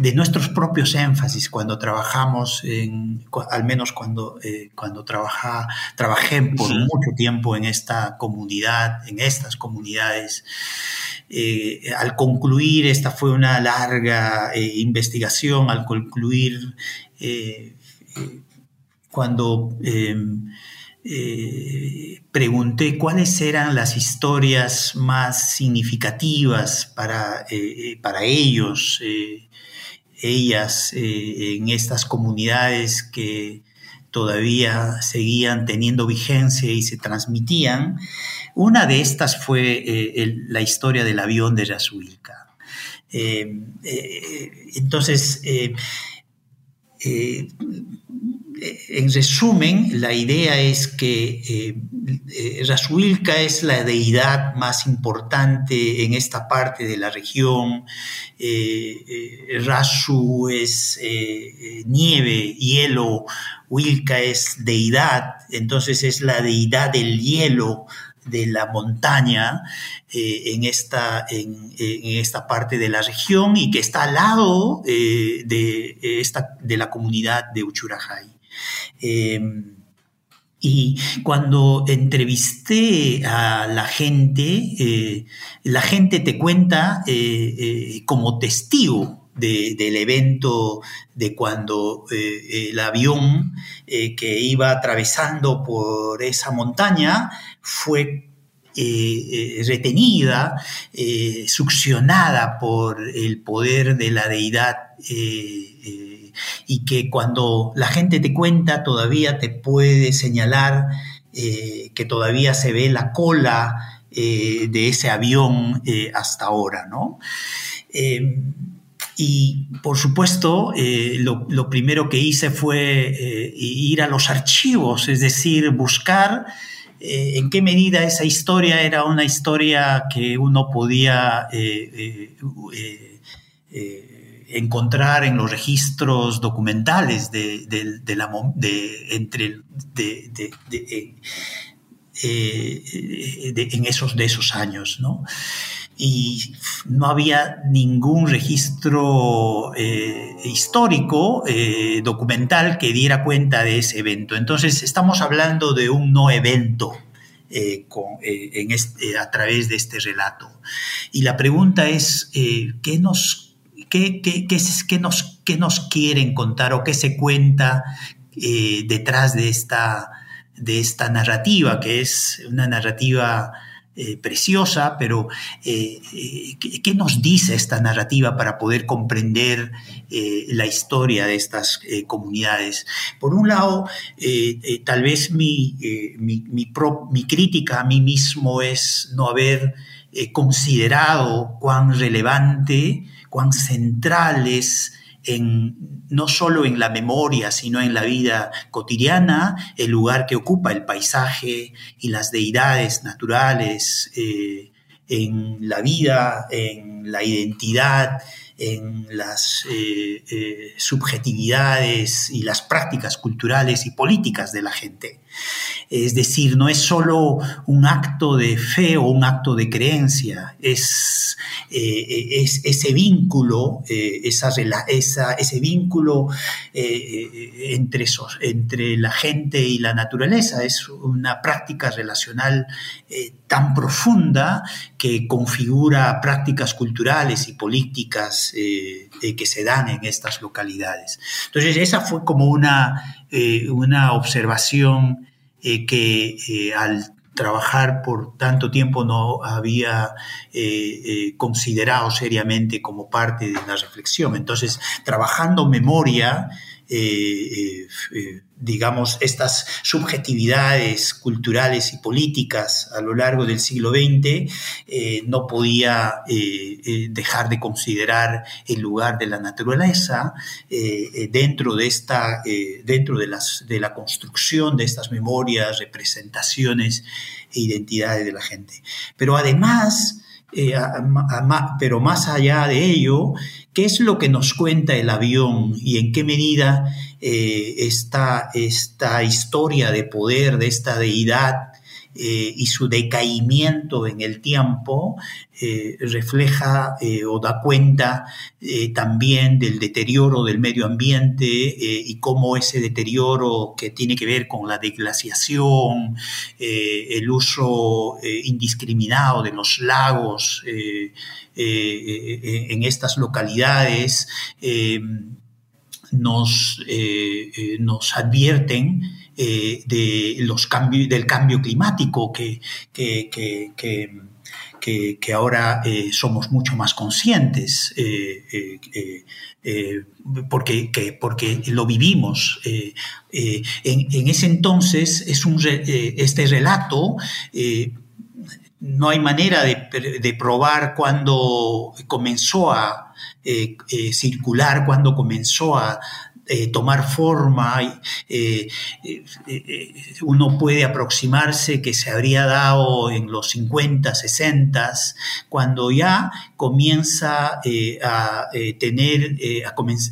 de nuestros propios énfasis cuando trabajamos, en, al menos cuando, eh, cuando trabaja, trabajé por mucho tiempo en esta comunidad, en estas comunidades. Eh, al concluir, esta fue una larga eh, investigación, al concluir, cuando em, pregunté cuáles eran las historias más significativas para, para ellos, ellas eh, en estas comunidades que todavía seguían teniendo vigencia y se transmitían. Una de estas fue la historia del avión de Yasuilka. entonces, en resumen, la idea es que eh, eh es la deidad más importante en esta parte de la región. Eh, eh, es nieve, hielo, Wilka es deidad, entonces es la deidad del hielo de la montaña en, esta, en, esta parte de la región y que está al lado de, esta, de la comunidad de Uchurajay. Em, y cuando entrevisté a la gente, eh, la gente te cuenta eh, eh, como testigo del evento de cuando el avión que iba atravesando por esa montaña fue retenida, succionada por el poder de la deidad y que cuando la gente te cuenta todavía te puede señalar eh, que todavía se ve la cola eh, de ese avión eh, hasta ahora, ¿no? y por supuesto, lo, primero que hice fue ir a los archivos, es decir, buscar en qué medida esa historia era una historia que uno podía encontrar en los registros documentales de, la, entre eh, eh, en esos de esos años, ¿no? Y no había ningún registro eh, histórico, documental, que diera cuenta de ese evento. Entonces, estamos hablando de un no evento a través de este relato. Y la pregunta es, ¿qué nos ¿Qué, qué, nos, nos, quieren contar o qué se cuenta eh, detrás de esta, de esta narrativa, que es una narrativa eh, preciosa, pero eh, ¿qué, nos dice esta narrativa para poder comprender la historia de estas comunidades? Por un lado, tal vez mi, mi, mi, crítica a mí mismo es no haber considerado cuán relevante cuán centrales en, no solo en la memoria, sino en la vida cotidiana, el lugar que ocupa el paisaje y las deidades naturales eh, en la vida, en la identidad, en las eh, eh, subjetividades y las prácticas culturales y políticas de la gente. Es decir, no es solo un acto de fe o un acto de creencia, es, eh, ese vínculo, eh, esa, ese vínculo eh, entre, entre la gente y la naturaleza, es una práctica relacional tan profunda que configura prácticas culturales y políticas que se dan en estas localidades. Entonces, esa fue como una, una observación eh, que eh, al trabajar por tanto tiempo no había eh, considerado seriamente como parte de la reflexión. Entonces, trabajando memoria, digamos, estas subjetividades culturales y políticas a lo largo del siglo XX, eh, no podía eh, eh, dejar de considerar el lugar de la naturaleza dentro, de, esta, dentro de, las, de la construcción de estas memorias, representaciones e identidades de la gente. Pero además, pero más allá de ello, ¿qué es lo que nos cuenta el avión y en qué medida eh, esta, esta, historia de poder de esta deidad eh, y su decaimiento en el tiempo eh, refleja o da cuenta también del deterioro del medio ambiente y cómo ese deterioro que tiene que ver con la deglaciación, el uso indiscriminado de los lagos en estas localidades, nos, eh, eh, nos advierten eh, de los cambios, del cambio climático que, que, que, ahora eh, somos mucho más conscientes, porque, porque lo vivimos. En, ese entonces, es un, este relato no hay manera de, probar cuándo comenzó a circular, cuándo comenzó a, eh, tomar forma. Eh, eh, uno puede aproximarse que se habría dado en los 50, 60, cuando ya comienza a tener,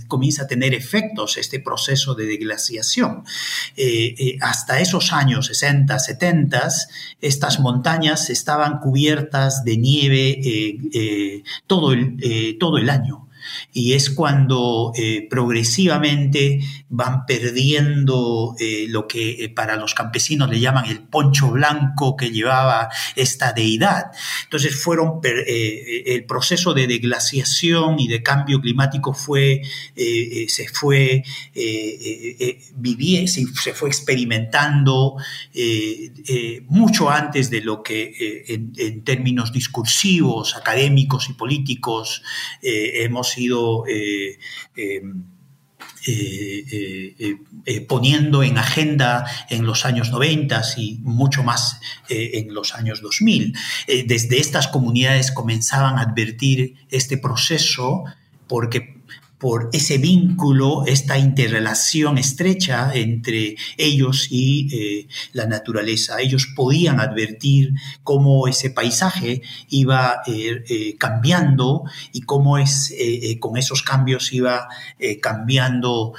comienza a tener efectos este proceso de deglaciación. hasta esos años 60, 70, estas montañas estaban cubiertas de nieve todo, el, todo el año y es cuando eh, progresivamente van perdiendo eh, lo que eh, para los campesinos le llaman el poncho blanco que llevaba esta deidad. Entonces fueron el proceso de deglaciación y de cambio climático fue se fue se, fue experimentando mucho antes de lo que en, términos discursivos, académicos y políticos hemos eh, em, eh, eh, poniendo en agenda en los años 90 y mucho más en los años 2000. desde estas comunidades comenzaban a advertir este proceso porque por ese vínculo, esta interrelación estrecha entre ellos y eh, la naturaleza. Ellos podían advertir cómo ese paisaje iba eh, eh, cambiando y cómo es, con esos cambios iba cambiando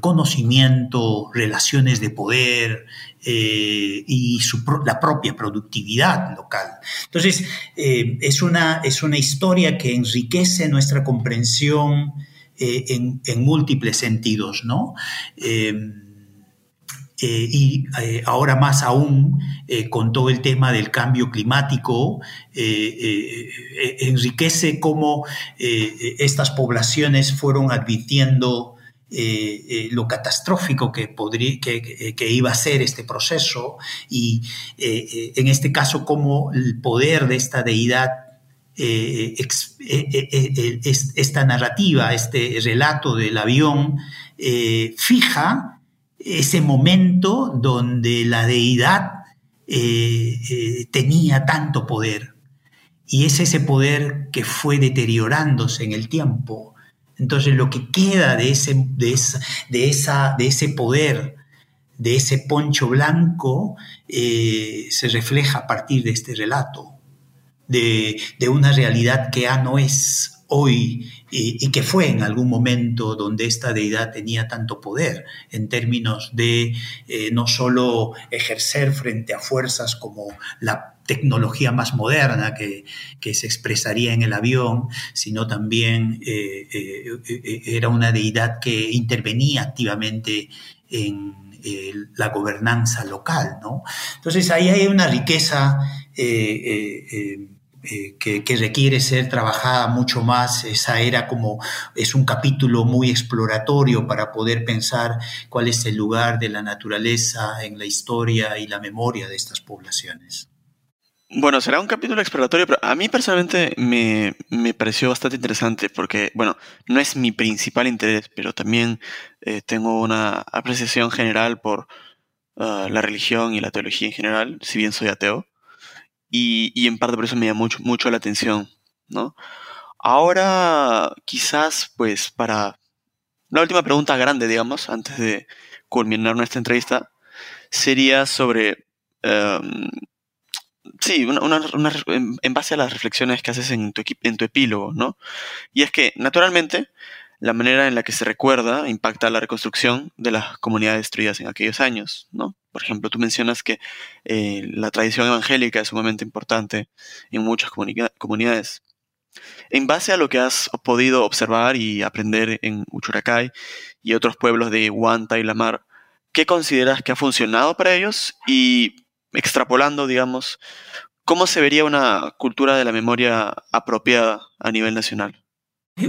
conocimiento, relaciones de poder, eh, y la propia productividad local. Entonces, eh, es, una, es una historia que enriquece nuestra comprensión eh, en, múltiples sentidos, ¿no? y ahora más aún con todo el tema del cambio climático, enriquece cómo estas poblaciones fueron advirtiendo eh, eh, lo catastrófico que, podría, que, iba a ser este proceso y eh, en este caso como el poder de esta deidad esta narrativa, este relato del avión, fija ese momento donde la deidad tenía tanto poder. Y es ese poder que fue deteriorándose en el tiempo entonces lo que queda de ese, de esa, de esa, de ese poder, de ese poncho blanco, eh, se refleja a partir de este relato, de, una realidad que ya no es hoy y, que fue en algún momento donde esta deidad tenía tanto poder en términos de eh, no solo ejercer frente a fuerzas como la tecnología más moderna que, se expresaría en el avión, sino también eh, eh, eh, era una deidad que intervenía activamente en la gobernanza local. ¿no? Entonces ahí hay una riqueza que, requiere ser trabajada mucho más. Esa era como, es un capítulo muy exploratorio para poder pensar cuál es el lugar de la naturaleza en la historia y la memoria de estas poblaciones. Bueno, será un capítulo exploratorio, pero a mí personalmente me, pareció bastante interesante porque, bueno, no es mi principal interés, pero también eh, tengo una apreciación general por ah, la religión y la teología en general, si bien soy ateo, y, en parte por eso me llama mucho, mucho la atención, ¿no? Ahora, quizás, pues, para la última pregunta grande, digamos, antes de culminar nuestra entrevista, sería sobre... Em, Sí, en, base a las reflexiones que haces en tu, epílogo, ¿no? Y es que, naturalmente, la manera en la que se recuerda impacta la reconstrucción de las comunidades destruidas en aquellos años, ¿no? Por ejemplo, tú mencionas que eh, la tradición evangélica es sumamente importante en muchas comunidades. En base a lo que has podido observar y aprender en Uchuracay y otros pueblos de Huanta y Lamar, ¿qué consideras que ha funcionado para ellos y extrapolando, digamos, ¿cómo se vería una cultura de la memoria apropiada a nivel nacional?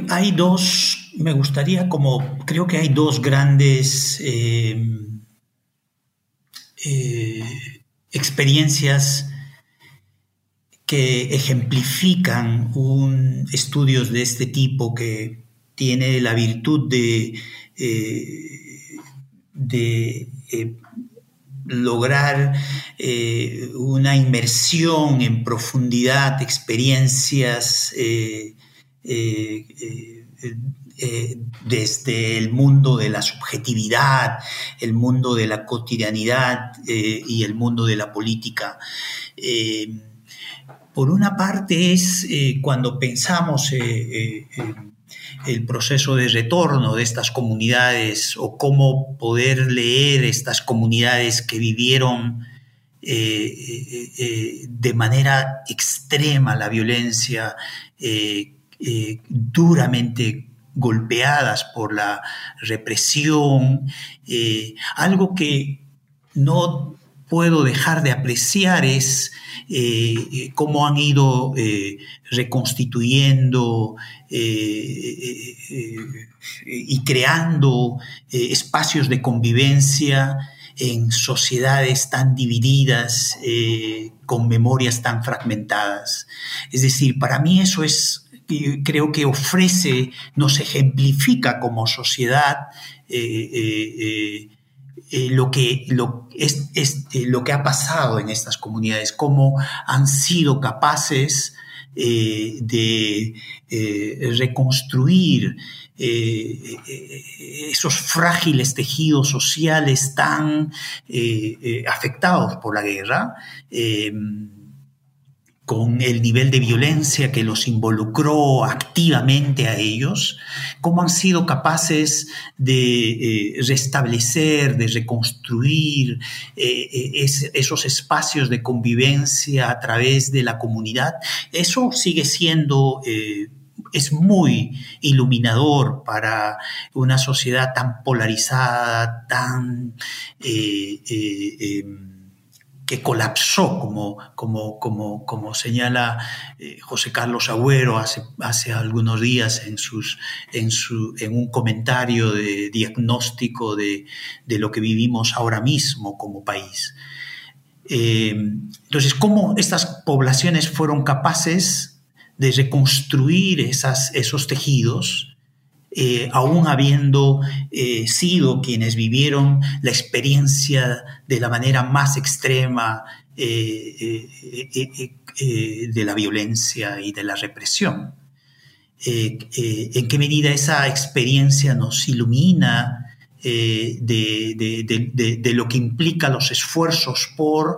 Hay dos, me gustaría como, creo que hay dos grandes eh, eh, experiencias que ejemplifican un, estudios de este tipo que tiene la virtud de, eh, eh, lograr eh, una inmersión en profundidad, experiencias desde el mundo de la subjetividad, el mundo de la cotidianidad y el mundo de la política. Por una parte es eh, cuando pensamos eh, eh, el proceso de retorno de estas comunidades o cómo poder leer estas comunidades que vivieron de manera extrema la violencia, duramente golpeadas por la represión, algo que no puedo dejar de apreciar es eh, eh, cómo han ido eh, reconstituyendo y creando espacios de convivencia en sociedades tan divididas, con memorias tan fragmentadas. Es decir, para mí eso es, creo que ofrece, nos ejemplifica como sociedad lo, que, lo, es, eh, lo que ha pasado en estas comunidades, cómo han sido capaces eh, de reconstruir esos frágiles tejidos sociales tan afectados por la guerra con el nivel de violencia que los involucró activamente a ellos, cómo han sido capaces de eh, restablecer, de reconstruir eh, eh, esos espacios de convivencia a través de la comunidad, eso sigue siendo... es muy iluminador para una sociedad tan polarizada, tan que colapsó, como, como, como, como señala eh, José Carlos Agüero hace, hace algunos días en, sus, en, su, en un comentario de diagnóstico de, de, lo que vivimos ahora mismo como país. Eh, entonces, ¿cómo estas poblaciones fueron capaces de reconstruir esas, esos tejidos? Eh, aún habiendo eh, sido quienes vivieron la experiencia de la manera más extrema eh, de la violencia y de la represión. ¿En qué medida esa experiencia nos ilumina de, lo que implica los esfuerzos por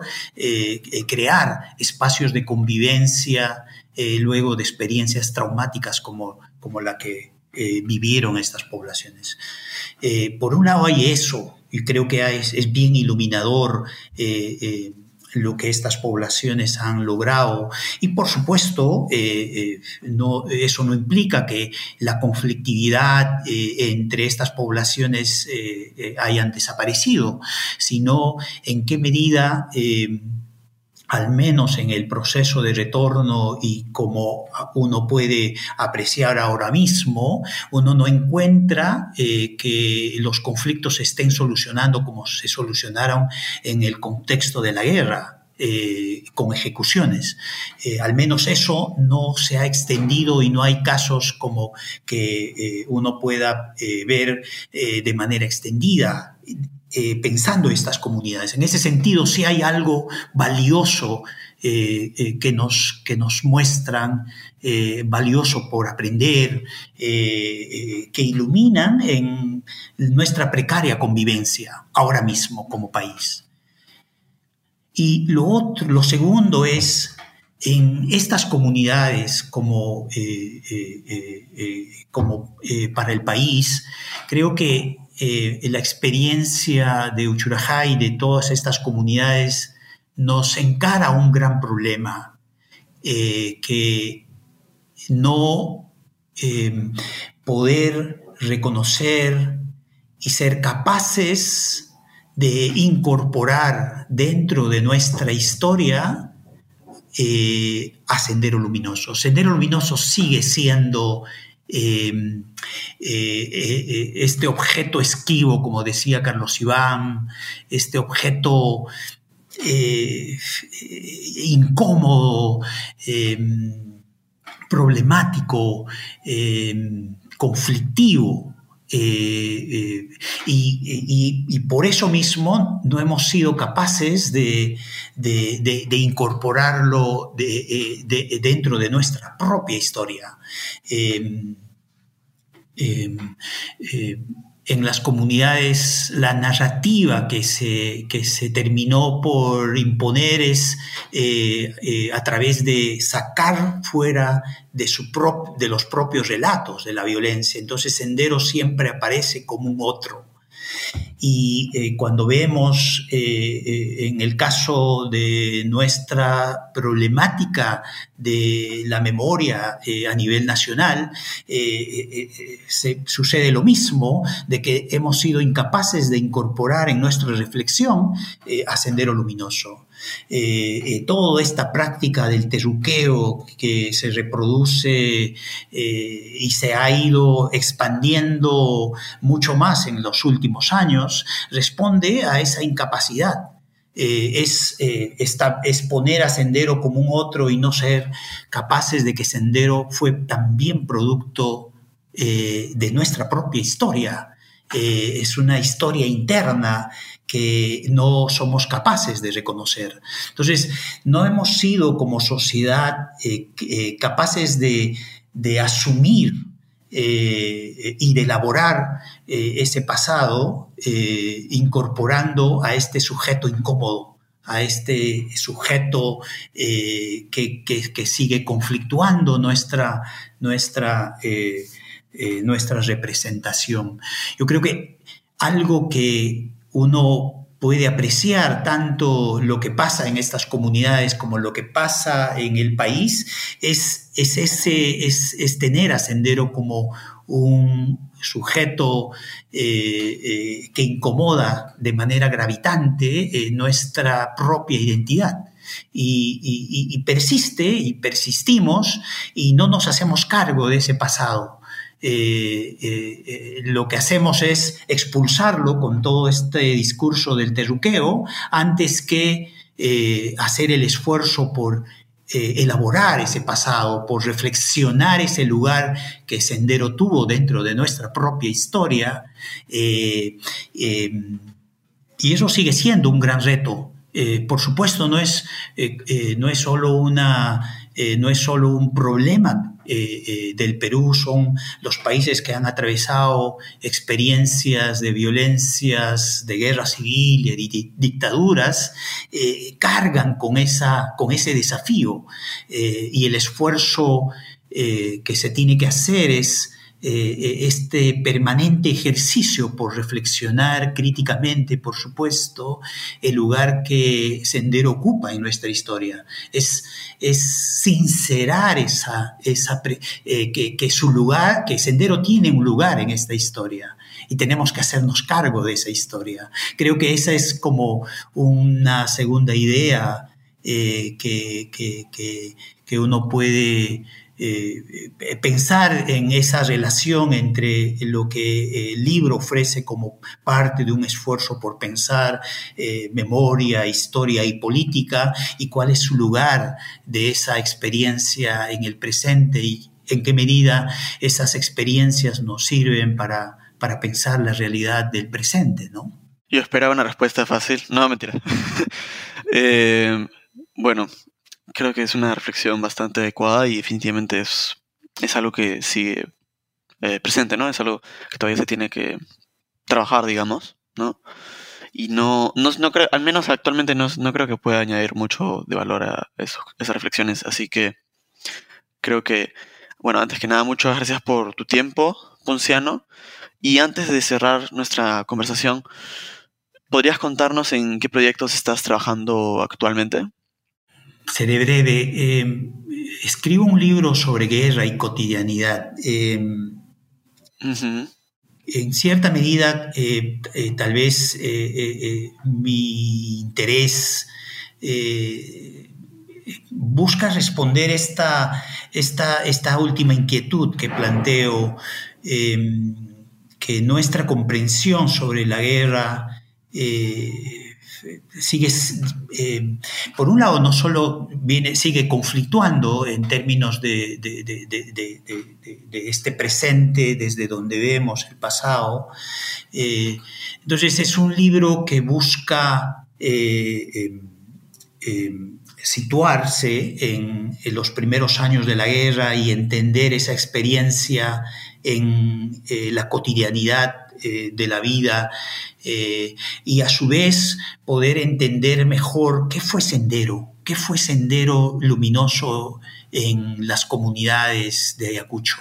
crear espacios de convivencia luego de experiencias traumáticas como, como la que eh, vivieron estas poblaciones. Eh, por un lado hay eso, y creo que es, bien iluminador eh, lo que estas poblaciones han logrado. Y por supuesto, eso no implica que la conflictividad entre estas poblaciones hayan desaparecido, sino en qué medida al menos en el proceso de retorno y como uno puede apreciar ahora mismo, uno no encuentra eh, que los conflictos se estén solucionando como se solucionaron en el contexto de la guerra. Eh, con ejecuciones. Eh, al menos eso no se ha extendido y no hay casos como que uno pueda ver de manera extendida eh, pensando estas comunidades. En ese sentido, si hay algo valioso eh, eh, que, nos, que nos muestran, valioso por aprender, que iluminan en nuestra precaria convivencia ahora mismo como país. Y lo, otro, lo segundo es en estas comunidades como, como para el país, creo que eh, la experiencia de Uchurajá y de todas estas comunidades nos encara un gran problema eh, que no eh, poder reconocer y ser capaces de incorporar dentro de nuestra historia a Sendero Luminoso. Sendero Luminoso sigue siendo eh, eh, este objeto esquivo, como decía Carlos Iván, este objeto incómodo, problemático, conflictivo. Eh, eh, y, por eso mismo no hemos sido capaces de, incorporarlo eh, dentro de nuestra propia historia. En las comunidades la narrativa que se, que se terminó por imponer es eh, eh, a través de sacar fuera de, su de los propios relatos de la violencia. Entonces Sendero siempre aparece como un otro. Y eh, cuando vemos eh, eh, en el caso de nuestra problemática de la memoria a nivel nacional, se, sucede lo mismo, de que hemos sido incapaces de incorporar en nuestra reflexión a Sendero Luminoso. Eh, eh, toda esta práctica del terruqueo que se reproduce eh, y se ha ido expandiendo mucho más en los últimos años, responde a esa incapacidad. es, es, poner a Sendero como un otro y no ser capaces de que Sendero fue también producto de nuestra propia historia. es una historia interna que no somos capaces de reconocer. Entonces, no hemos sido como sociedad eh, eh, capaces de, asumir eh, y de elaborar ese pasado incorporando a este sujeto incómodo a este sujeto que, sigue conflictuando nuestra, nuestra, nuestra representación. Yo creo que algo que uno puede apreciar tanto lo que pasa en estas comunidades como lo que pasa en el país, es, es, ese, es, tener a Sendero como un sujeto eh, eh, que incomoda de manera gravitante eh, nuestra propia identidad. y, persiste y persistimos y no nos hacemos cargo de ese pasado. Eh, eh, eh, lo que hacemos es expulsarlo con todo este discurso del terruqueo antes que hacer el esfuerzo por elaborar ese pasado, por reflexionar ese lugar que Sendero tuvo dentro de nuestra propia historia. y eso sigue siendo un gran reto. por supuesto, no es, no es solo una, no es solo un problema eh, eh, del Perú son los países que han atravesado experiencias de violencias, de guerra civil de dictaduras, eh, cargan con, esa, con ese desafío y el esfuerzo que se tiene que hacer es eh, este permanente ejercicio por reflexionar críticamente, por supuesto, el lugar que Sendero ocupa en nuestra historia. Es, es sincerar esa, esa eh, que, su lugar, que Sendero tiene un lugar en esta historia y tenemos que hacernos cargo de esa historia. Creo que esa es como una segunda idea eh, que, que, uno puede eh, pensar en esa relación entre lo que el libro ofrece como parte de un esfuerzo por pensar eh, memoria, historia y política y cuál es su lugar de esa experiencia en el presente y en qué medida esas experiencias nos sirven para, para pensar la realidad del presente, ¿no? Yo esperaba una respuesta fácil. No, mentira. Eh, bueno, creo que es una reflexión bastante adecuada y definitivamente es, es algo que sigue eh, presente, ¿no? Es algo que todavía se tiene que trabajar, digamos, ¿no? Y no, no, no creo, al menos actualmente no, no, creo que pueda añadir mucho de valor a eso, esas reflexiones. Así que creo que, bueno, antes que nada, muchas gracias por tu tiempo, Ponciano. Y antes de cerrar nuestra conversación, ¿podrías contarnos en qué proyectos estás trabajando actualmente? Seré breve. Eh, escribo un libro sobre guerra y cotidianidad. Eh, en cierta medida, eh, tal vez mi interés busca responder esta, esta, esta última inquietud que planteo, que nuestra comprensión sobre la guerra sigue, eh, por un lado, no solo viene, sigue conflictuando en términos de, este presente, desde donde vemos el pasado. Eh, entonces es un libro que busca eh, situarse en, en, los primeros años de la guerra y entender esa experiencia en la cotidianidad de la vida eh, y a su vez poder entender mejor qué fue Sendero, qué fue Sendero Luminoso en las comunidades de Ayacucho.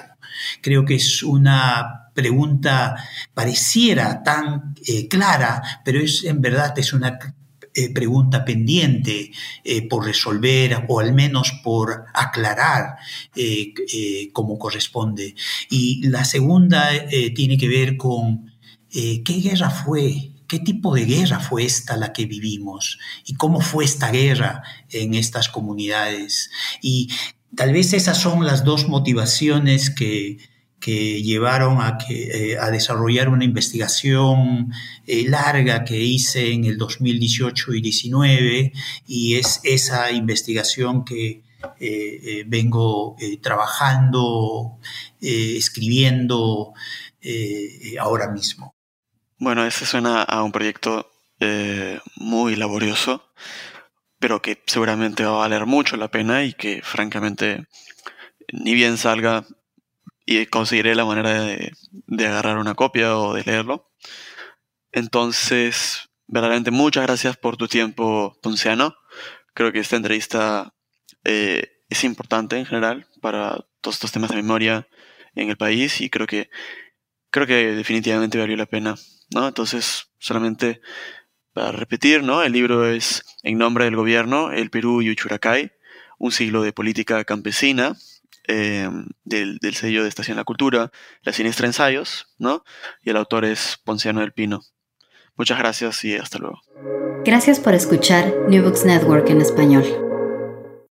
Creo que es una pregunta pareciera tan eh, clara, pero es en verdad es una eh, pregunta pendiente por resolver o al menos por aclarar como corresponde. Y la segunda tiene que ver con eh, ¿qué guerra fue? ¿Qué tipo de guerra fue esta la que vivimos? ¿Y cómo fue esta guerra en estas comunidades? Y tal vez esas son las dos motivaciones que, llevaron a, que, eh, a desarrollar una investigación eh, larga que hice en el 2018 y 2019 y es esa investigación que vengo trabajando, escribiendo ahora mismo. Bueno, ese suena a un proyecto eh, muy laborioso, pero que seguramente va a valer mucho la pena y que francamente ni bien salga y conseguiré la manera de, agarrar una copia o de leerlo. Entonces, verdaderamente muchas gracias por tu tiempo, Ponciano. Creo que esta entrevista eh, es importante en general para todos estos temas de memoria en el país y creo que creo que definitivamente valió la pena ¿no? Entonces, solamente para repetir, ¿no? El libro es En nombre del gobierno, el Perú y Uchuracay, un siglo de política campesina, eh, del, del, sello de Estación La Cultura, La Siniestra Ensayos, ¿no? Y el autor es Ponciano del Pino. Muchas gracias y hasta luego. Gracias por escuchar New Books Network en español.